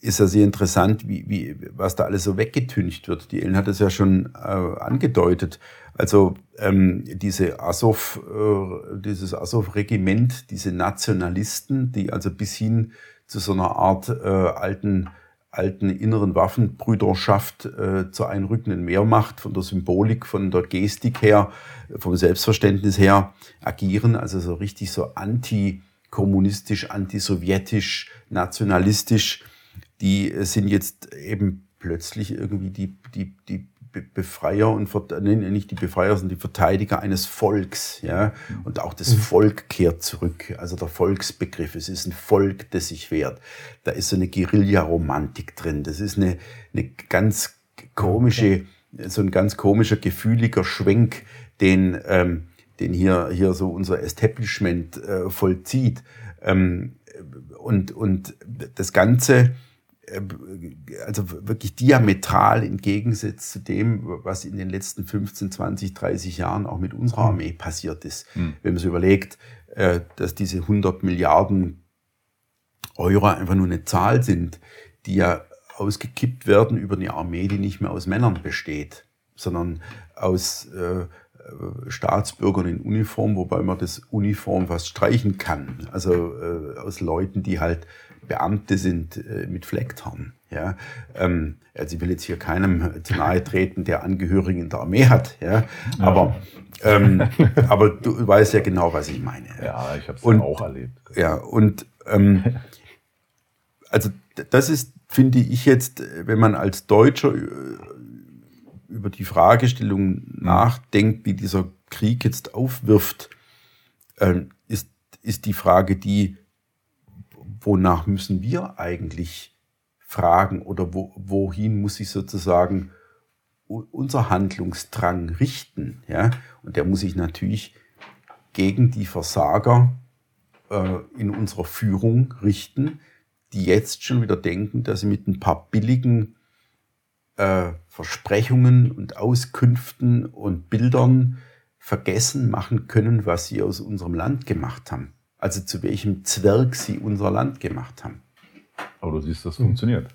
ist ja sehr interessant, wie, wie, was da alles so weggetüncht wird. Die Ellen hat es ja schon äh, angedeutet. Also ähm, diese Azov, äh, dieses Azov-Regiment, diese Nationalisten, die also bis hin zu so einer Art äh, alten alten inneren Waffenbrüderschaft äh, zur einrückenden Mehrmacht, von der Symbolik, von der Gestik her, vom Selbstverständnis her agieren, also so richtig so antikommunistisch, antisowjetisch, nationalistisch, die sind jetzt eben plötzlich irgendwie die, die, die Befreier und nee, nicht die Befreier, sondern die Verteidiger eines Volks. Ja? Und auch das mhm. Volk kehrt zurück. Also der Volksbegriff. Es ist ein Volk, das sich wehrt. Da ist so eine Guerilla-Romantik drin. Das ist eine, eine ganz komische, so ein ganz komischer, gefühliger Schwenk, den, ähm, den hier, hier so unser Establishment äh, vollzieht. Ähm, und, und das Ganze also wirklich diametral im Gegensatz zu dem, was in den letzten 15, 20, 30 Jahren auch mit unserer hm. Armee passiert ist. Mhm. Wenn man sich überlegt, äh, dass diese 100 Milliarden Euro einfach nur eine Zahl sind, die ja ausgekippt werden über eine Armee, die nicht mehr aus Männern besteht, sondern aus äh, Staatsbürgern in Uniform, wobei man das Uniform fast streichen kann. Also äh, aus Leuten, die halt Beamte sind äh, mit Flecktarn. Ja? Ähm, also ich will jetzt hier keinem zu nahe treten, der Angehörigen in der Armee hat. Ja? Aber, ja. Ähm, aber du weißt ja genau, was ich meine. Ja, ich habe es ja auch erlebt. Ja, und ähm, also das ist, finde ich jetzt, wenn man als Deutscher äh, über die Fragestellung nachdenkt, wie dieser Krieg jetzt aufwirft, äh, ist, ist die Frage die, wonach müssen wir eigentlich fragen oder wo, wohin muss sich sozusagen unser Handlungsdrang richten? Ja? Und der muss sich natürlich gegen die Versager äh, in unserer Führung richten, die jetzt schon wieder denken, dass sie mit ein paar billigen äh, Versprechungen und Auskünften und Bildern vergessen machen können, was sie aus unserem Land gemacht haben also zu welchem Zwerg sie unser Land gemacht haben. Aber du siehst, das funktioniert.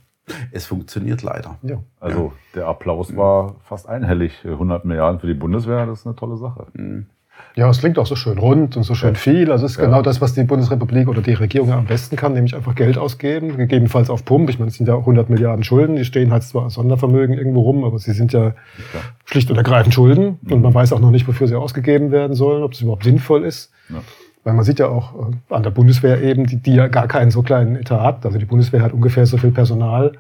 Es funktioniert leider. Ja. Also ja. der Applaus war fast einhellig. 100 Milliarden für die Bundeswehr, das ist eine tolle Sache. Mhm. Ja, es klingt auch so schön rund und so schön viel. Also es ist ja. genau das, was die Bundesrepublik oder die Regierung am besten kann, nämlich einfach Geld ausgeben, gegebenenfalls auf Pump. Ich meine, es sind ja auch 100 Milliarden Schulden, die stehen halt zwar als Sondervermögen irgendwo rum, aber sie sind ja, ja. schlicht und ergreifend Schulden. Mhm. Und man weiß auch noch nicht, wofür sie ausgegeben werden sollen, ob es überhaupt sinnvoll ist. Weil man sieht ja auch äh, an der Bundeswehr eben, die, die ja gar keinen so kleinen Etat hat. Also die Bundeswehr hat ungefähr so viel Personal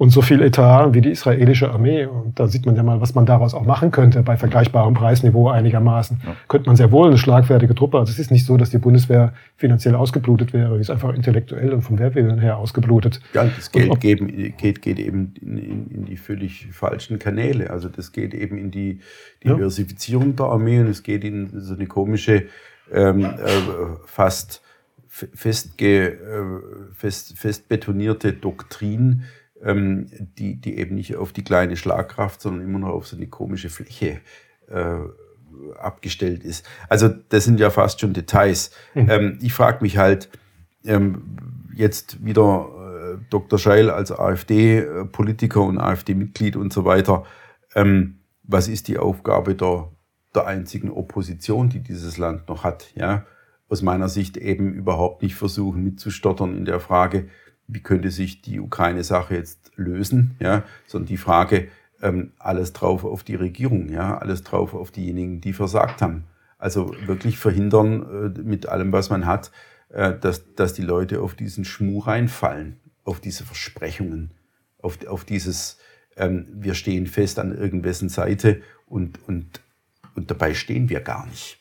und so viel Etat wie die israelische Armee. Und da sieht man ja mal, was man daraus auch machen könnte bei vergleichbarem Preisniveau einigermaßen. Ja. Könnte man sehr wohl eine schlagfertige Truppe. Also es ist nicht so, dass die Bundeswehr finanziell ausgeblutet wäre. Sie ist einfach intellektuell und vom Wehrwillen her ausgeblutet. Ja, das Geld geben, geht, geht eben in, in, in, die völlig falschen Kanäle. Also das geht eben in die Diversifizierung ja. der Armee und es geht in so eine komische ähm, äh, fast festge, äh, fest, fest betonierte Doktrin, ähm, die, die eben nicht auf die kleine Schlagkraft, sondern immer noch auf so eine komische Fläche äh, abgestellt ist. Also das sind ja fast schon Details. Mhm. Ähm, ich frage mich halt ähm, jetzt wieder äh, Dr. Scheil als AfD-Politiker und AfD-Mitglied und so weiter. Ähm, was ist die Aufgabe der der einzigen Opposition, die dieses Land noch hat. Ja, aus meiner Sicht eben überhaupt nicht versuchen mitzustottern in der Frage, wie könnte sich die Ukraine-Sache jetzt lösen, ja, sondern die Frage, ähm, alles drauf auf die Regierung, ja, alles drauf auf diejenigen, die versagt haben. Also wirklich verhindern äh, mit allem, was man hat, äh, dass, dass die Leute auf diesen Schmuh reinfallen, auf diese Versprechungen, auf, auf dieses ähm, wir stehen fest an irgendwessen Seite und, und, und dabei stehen wir gar nicht.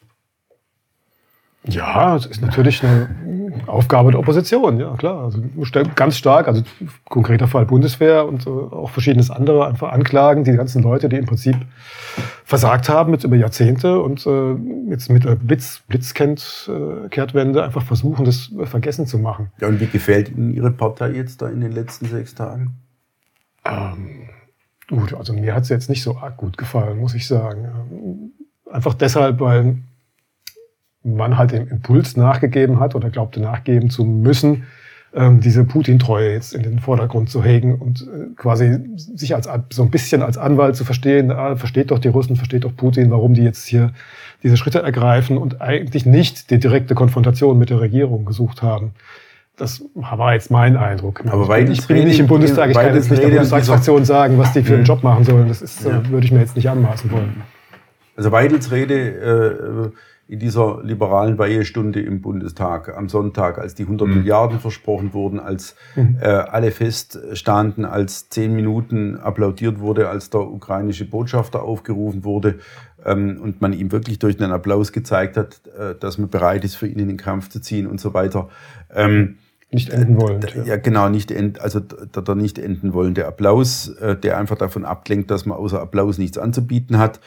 Ja, es ist natürlich eine Aufgabe der Opposition, ja klar. Also ganz stark, also konkreter Fall Bundeswehr und äh, auch verschiedenes andere einfach anklagen, die ganzen Leute, die im Prinzip versagt haben jetzt über Jahrzehnte und äh, jetzt mit der Blitz, Blitzkehrtwende einfach versuchen, das vergessen zu machen. Ja, und wie gefällt Ihnen Ihre Partei jetzt da in den letzten sechs Tagen? Ähm, gut, also mir hat es jetzt nicht so arg gut gefallen, muss ich sagen. Einfach deshalb, weil man halt dem Impuls nachgegeben hat oder glaubte nachgeben zu müssen, ähm, diese Putin-Treue jetzt in den Vordergrund zu hegen und äh, quasi sich als so ein bisschen als Anwalt zu verstehen, ah, versteht doch die Russen, versteht doch Putin, warum die jetzt hier diese Schritte ergreifen und eigentlich nicht die direkte Konfrontation mit der Regierung gesucht haben. Das war jetzt mein Eindruck. Aber ich bin, ich bin nicht im Bundestag, ich kann jetzt nicht der Bundestagsfraktion sagen, was die für einen Job machen sollen. Das ist, ja. würde ich mir jetzt nicht anmaßen wollen. Also Weidels Rede äh, in dieser liberalen Weihestunde im Bundestag am Sonntag, als die 100 mhm. Milliarden versprochen wurden, als mhm. äh, alle feststanden, als zehn Minuten applaudiert wurde, als der ukrainische Botschafter aufgerufen wurde ähm, und man ihm wirklich durch einen Applaus gezeigt hat, äh, dass man bereit ist, für ihn in den Kampf zu ziehen und so weiter. Ähm, nicht enden wollen. Ja. ja, genau, nicht end, also der, der nicht enden wollende Applaus, äh, der einfach davon ablenkt, dass man außer Applaus nichts anzubieten hat.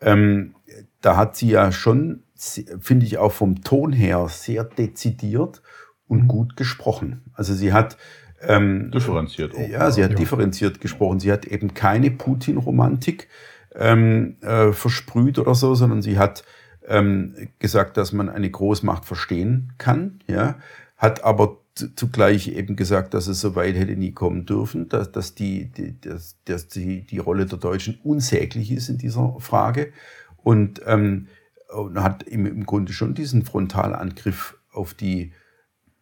Ähm, da hat sie ja schon finde ich auch vom Ton her sehr dezidiert und mhm. gut gesprochen. Also sie hat ähm, differenziert. Auch, ja, sie hat ja. differenziert gesprochen. Sie hat eben keine Putin-Romantik ähm, äh, versprüht oder so, sondern sie hat ähm, gesagt, dass man eine Großmacht verstehen kann. Ja, hat aber zugleich eben gesagt, dass es so weit hätte nie kommen dürfen, dass, dass, die, die, dass, dass die, die Rolle der Deutschen unsäglich ist in dieser Frage. Und ähm, und hat im, im Grunde schon diesen Frontalangriff auf die,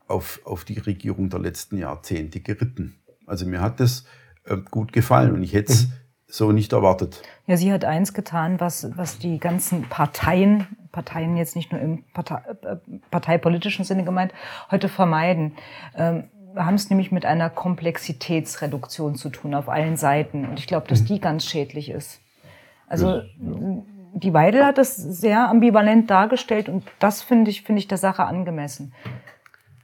auf, auf die Regierung der letzten Jahrzehnte geritten. Also mir hat das äh, gut gefallen und ich hätte es mhm. so nicht erwartet. Ja, sie hat eins getan, was, was die ganzen Parteien, Parteien jetzt nicht nur im Partei, äh, parteipolitischen Sinne gemeint, heute vermeiden. Ähm, wir haben es nämlich mit einer Komplexitätsreduktion zu tun auf allen Seiten. Und ich glaube, dass mhm. die ganz schädlich ist. Also die Weidel hat das sehr ambivalent dargestellt und das finde ich, finde ich der Sache angemessen.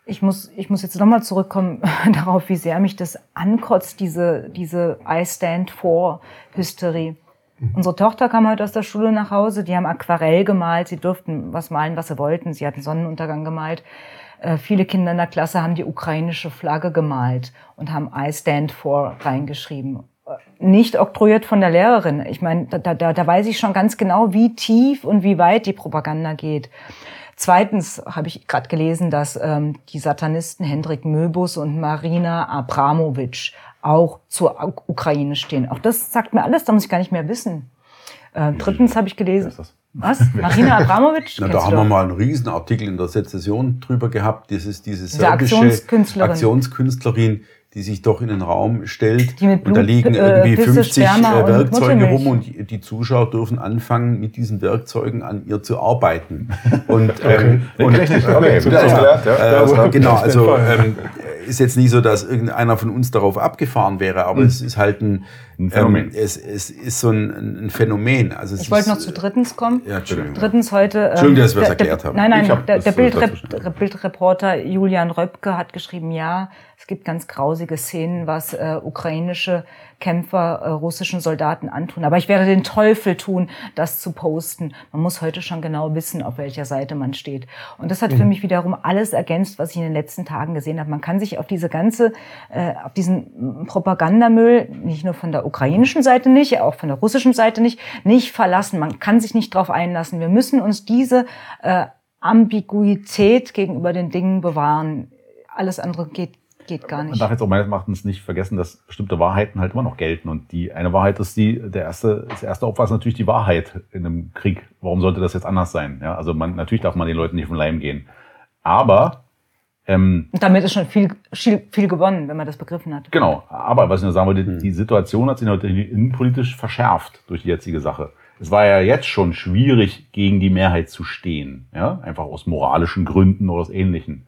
Ich muss, ich muss jetzt nochmal zurückkommen darauf, wie sehr mich das ankotzt, diese, diese I stand for Hysterie. Mhm. Unsere Tochter kam heute aus der Schule nach Hause, die haben Aquarell gemalt, sie durften was malen, was sie wollten, sie hatten Sonnenuntergang gemalt. Äh, viele Kinder in der Klasse haben die ukrainische Flagge gemalt und haben I stand for reingeschrieben nicht oktroyiert von der Lehrerin. Ich meine, da, da, da weiß ich schon ganz genau, wie tief und wie weit die Propaganda geht. Zweitens habe ich gerade gelesen, dass ähm, die Satanisten Hendrik Möbus und Marina Abramovic auch zur Ukraine stehen. Auch das sagt mir alles, da muss ich gar nicht mehr wissen. Äh, drittens habe ich gelesen. Was? Marina Abramovic? Na, da haben wir mal einen Riesenartikel in der Sezession drüber gehabt. Das ist diese serbische Aktionskünstlerin. Aktionskünstlerin, die sich doch in den Raum stellt. und da liegen irgendwie 50 äh, Werkzeuge rum und die Zuschauer dürfen anfangen, mit diesen Werkzeugen an ihr zu arbeiten. Und, okay. ähm, und okay, okay. Äh, genau, also ähm, ist jetzt nicht so, dass irgendeiner von uns darauf abgefahren wäre, aber mhm. es ist halt ein, ein Phänomen. Ähm, es, es ist so ein, ein Phänomen. Also ich wollte noch zu drittens kommen. Ja, Entschuldigung. Drittens heute. Ähm, Entschuldigung, dass wir es erklärt haben. Nein, nein, der, der Bildrep Bildreporter Julian Röpke hat geschrieben, ja, es gibt ganz grausige Szenen, was äh, ukrainische Kämpfer äh, russischen Soldaten antun. Aber ich werde den Teufel tun, das zu posten. Man muss heute schon genau wissen, auf welcher Seite man steht. Und das hat mhm. für mich wiederum alles ergänzt, was ich in den letzten Tagen gesehen habe. Man kann sich auf diese ganze, äh, auf diesen Propagandamüll, nicht nur von der ukrainischen Seite nicht, auch von der russischen Seite nicht, nicht verlassen. Man kann sich nicht darauf einlassen. Wir müssen uns diese äh, Ambiguität gegenüber den Dingen bewahren. Alles andere geht Geht gar nicht. Man darf jetzt auch meines Erachtens nicht vergessen, dass bestimmte Wahrheiten halt immer noch gelten. Und die eine Wahrheit ist die, der erste, das erste Opfer ist natürlich die Wahrheit in einem Krieg. Warum sollte das jetzt anders sein? Ja, also man, natürlich darf man den Leuten nicht vom Leim gehen. Aber ähm, und damit ist schon viel, viel, viel gewonnen, wenn man das begriffen hat. Genau. Aber was ich nur sagen wollte, hm. die Situation hat sich natürlich innenpolitisch verschärft durch die jetzige Sache. Es war ja jetzt schon schwierig, gegen die Mehrheit zu stehen. Ja, einfach aus moralischen Gründen oder aus ähnlichen.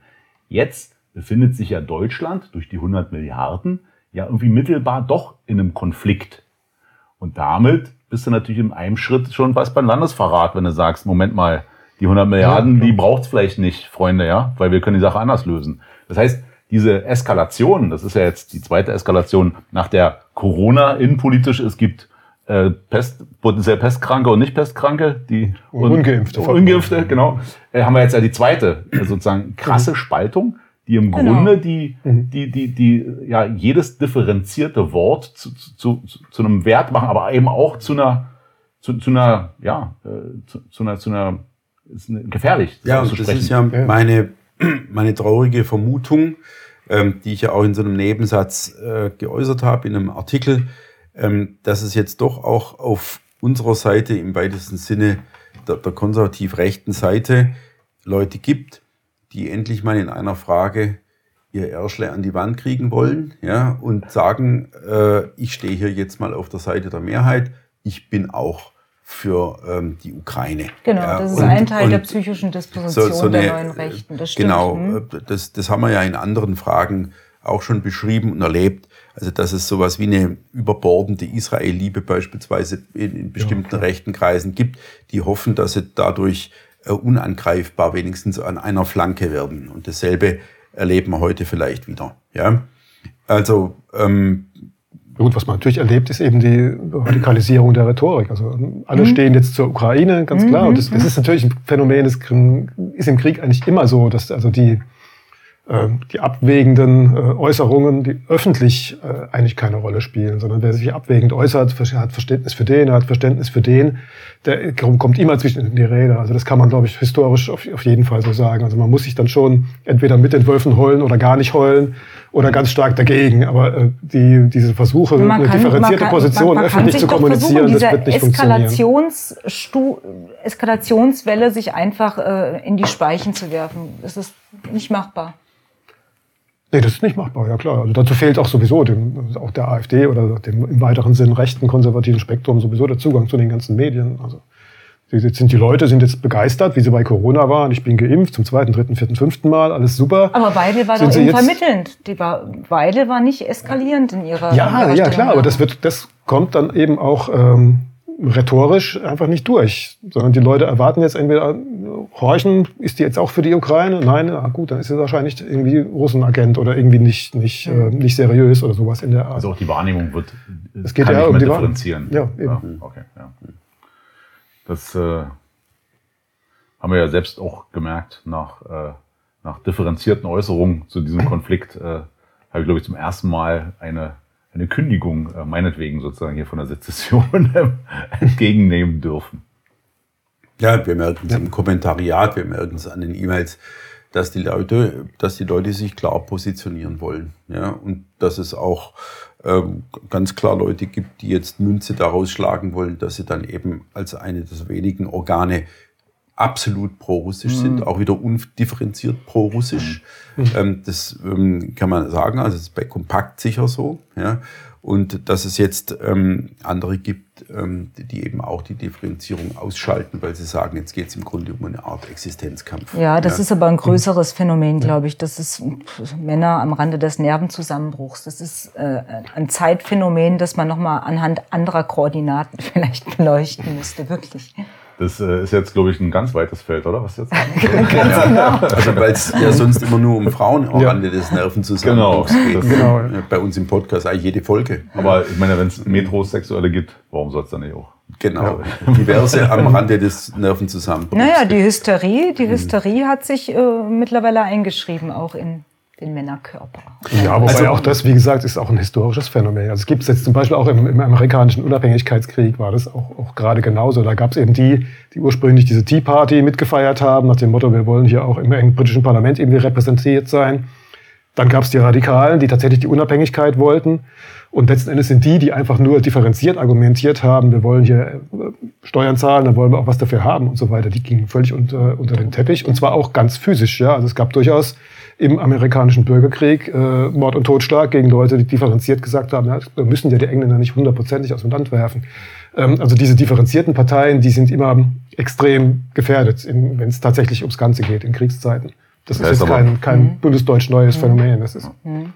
Jetzt befindet sich ja Deutschland durch die 100 Milliarden ja irgendwie mittelbar doch in einem Konflikt Und damit bist du natürlich in einem Schritt schon fast beim Landesverrat, wenn du sagst, Moment mal, die 100 Milliarden, ja, die braucht's vielleicht nicht, Freunde, ja, weil wir können die Sache anders lösen. Das heißt, diese Eskalation, das ist ja jetzt die zweite Eskalation nach der Corona innenpolitisch, es gibt äh, Pest, potenziell Pestkranke und nicht Pestkranke, die und Ungeimpfte. Ungeimpfte, genau. Äh, haben wir jetzt ja die zweite, äh, sozusagen krasse mhm. Spaltung, die im genau. Grunde die, mhm. die, die, die, ja, jedes differenzierte Wort zu, zu, zu, zu einem Wert machen, aber eben auch zu einer, zu, zu einer, ja, äh, zu, zu einer, zu einer, ist gefährlich. Ja, und das ist ja meine, meine traurige Vermutung, ähm, die ich ja auch in so einem Nebensatz äh, geäußert habe, in einem Artikel, ähm, dass es jetzt doch auch auf unserer Seite im weitesten Sinne der, der konservativ-rechten Seite Leute gibt, die endlich mal in einer Frage ihr Ärschle an die Wand kriegen wollen ja, und sagen, äh, ich stehe hier jetzt mal auf der Seite der Mehrheit, ich bin auch für ähm, die Ukraine. Genau, ja, das ist und, ein Teil der psychischen Disposition so, so eine, der neuen Rechten. Das stimmt. Genau, hm. das, das haben wir ja in anderen Fragen auch schon beschrieben und erlebt. Also dass es sowas wie eine überbordende Israel-Liebe beispielsweise in, in bestimmten ja, rechten Kreisen gibt, die hoffen, dass sie dadurch äh, unangreifbar wenigstens an einer Flanke werden. Und dasselbe erleben wir heute vielleicht wieder. Ja, also ähm, Gut, was man natürlich erlebt, ist eben die Radikalisierung der Rhetorik. Also alle mhm. stehen jetzt zur Ukraine, ganz klar. Und das, das, mhm. ist natürlich ein Phänomen, das ist im Krieg eigentlich immer so, dass also die die abwägenden äh, Äußerungen, die öffentlich äh, eigentlich keine Rolle spielen, sondern wer sich abwägend äußert, hat Verständnis für den, hat Verständnis für den, der kommt immer zwischen die Rede. Also das kann man, glaube ich, historisch auf, auf jeden Fall so sagen. Also man muss sich dann schon entweder mit den Wölfen heulen oder gar nicht heulen oder ganz stark dagegen. Aber die, diese Versuche, kann, eine differenzierte kann, Position man, man öffentlich zu kommunizieren, das wird nicht Eskalations funktionieren. Eskalationswelle sich einfach äh, in die Speichen zu werfen, das ist nicht machbar. Nee, das ist nicht machbar, ja klar. Also dazu fehlt auch sowieso dem, auch der AfD oder dem im weiteren Sinn rechten konservativen Spektrum sowieso der Zugang zu den ganzen Medien. Also Jetzt sind die Leute sind jetzt begeistert, wie sie bei Corona waren. Ich bin geimpft zum zweiten, dritten, vierten, fünften Mal, alles super. Aber Weidel war sind doch eben vermittelnd. Die war, Weidel war nicht eskalierend in ihrer. Ja, ihrer ja klar, aber das wird, das kommt dann eben auch ähm, rhetorisch einfach nicht durch, sondern die Leute erwarten jetzt entweder, horchen, ist die jetzt auch für die Ukraine? Nein, na gut, dann ist sie wahrscheinlich irgendwie Russenagent oder irgendwie nicht, nicht, äh, nicht seriös oder sowas in der Art. Also auch die Wahrnehmung wird, es geht ja um die differenzieren. Ja, eben. Ja, okay, ja. Das äh, haben wir ja selbst auch gemerkt nach, äh, nach differenzierten Äußerungen zu diesem Konflikt, äh, habe ich, glaube ich, zum ersten Mal eine eine Kündigung äh, meinetwegen sozusagen hier von der Sezession entgegennehmen dürfen. Ja, wir merken es im Kommentariat, wir merken es an den E-Mails, dass die Leute, dass die Leute sich klar positionieren wollen. Ja, und dass es auch ähm, ganz klar Leute gibt, die jetzt Münze daraus schlagen wollen, dass sie dann eben als eine der wenigen Organe absolut pro-russisch mhm. sind, auch wieder undifferenziert pro-russisch. Mhm. Ähm, das ähm, kann man sagen, also das ist bei Kompakt sicher so. Ja. Und dass es jetzt ähm, andere gibt, ähm, die eben auch die Differenzierung ausschalten, weil sie sagen, jetzt geht es im Grunde um eine Art Existenzkampf. Ja, das ja. ist aber ein größeres Phänomen, glaube ich. Das ist Männer am Rande des Nervenzusammenbruchs. Das ist äh, ein Zeitphänomen, das man nochmal anhand anderer Koordinaten vielleicht beleuchten müsste, wirklich. Das äh, ist jetzt, glaube ich, ein ganz weites Feld, oder? Was jetzt? ganz genau. Also, weil es ja sonst immer nur um Frauen am ja. Rande des Nervenzusammenbruchs genau. geht. Genau. Bei uns im Podcast eigentlich jede Folge. Aber ich meine, wenn es Metrosexuelle gibt, warum soll es dann nicht auch? Genau. Ja. Diverse am Rande des Nervenzusammenbruchs. Naja, die Hysterie, die Hysterie hat sich äh, mittlerweile eingeschrieben, auch in den Männerkörper. Ja, wobei also, auch das, wie gesagt, ist auch ein historisches Phänomen. Also es gibt es jetzt zum Beispiel auch im, im, amerikanischen Unabhängigkeitskrieg war das auch, auch gerade genauso. Da gab es eben die, die ursprünglich diese Tea Party mitgefeiert haben, nach dem Motto, wir wollen hier auch im, im britischen Parlament irgendwie repräsentiert sein. Dann gab es die Radikalen, die tatsächlich die Unabhängigkeit wollten. Und letzten Endes sind die, die einfach nur differenziert argumentiert haben, wir wollen hier äh, Steuern zahlen, dann wollen wir auch was dafür haben und so weiter. Die gingen völlig unter, unter den Teppich und zwar auch ganz physisch. Ja, also es gab durchaus im amerikanischen Bürgerkrieg äh, Mord und Totschlag gegen Leute, die differenziert gesagt haben, ja, wir müssen ja die Engländer nicht hundertprozentig aus dem Land werfen. Ähm, also diese differenzierten Parteien, die sind immer extrem gefährdet, wenn es tatsächlich ums Ganze geht in Kriegszeiten. Das, das ist jetzt kein, kein mhm. bundesdeutsch neues mhm. Phänomen. Das ist. Mhm.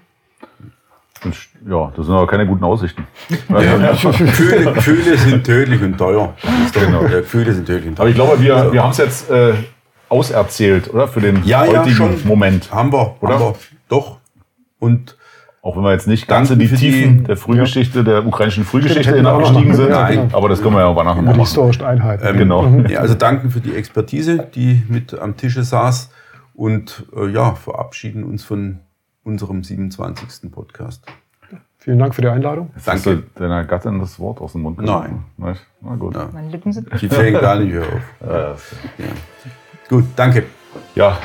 Ja, das sind aber keine guten Aussichten. Gefühle, Gefühle sind tödlich und teuer. Genau. ja, Gefühle sind tödlich und teuer. Aber ich glaube, wir, wir haben es jetzt äh, auserzählt, oder? Für den ja, ja, heutigen schon. Moment. Haben wir, Oder? haben wir. Doch. Und Auch wenn wir jetzt nicht ganz in Danke die für die- Tiefen der Frühgeschichte, der ukrainischen Frühgeschichte hinabgestiegen machen sind. Ja, Aber das können wir ja auch nachher noch die machen. historischen Einheiten. Ähm, Genau. Ja, also danken für die Expertise, die mit am Tische saß und äh, ja, verabschieden uns von unserem 27. Podcast. Vielen Dank für die Einladung. Jetzt hast du Danke. deiner Gattin das Wort aus dem Mund Nein. genommen. Nicht? Na gut. Ja. Meine Lippen sind. Die fängt gar nicht mehr auf. Ja, Ja. Gut, danke. ja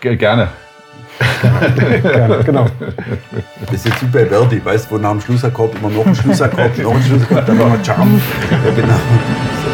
ge- gerne. Gerne, genau. Das ist jetzt wie bei Verdi, weißt du, wo nach dem Schlussakkord immer noch ein Schlussakkord, noch ein Schlussakkord, dann noch ein Charm. Ja, genau. So.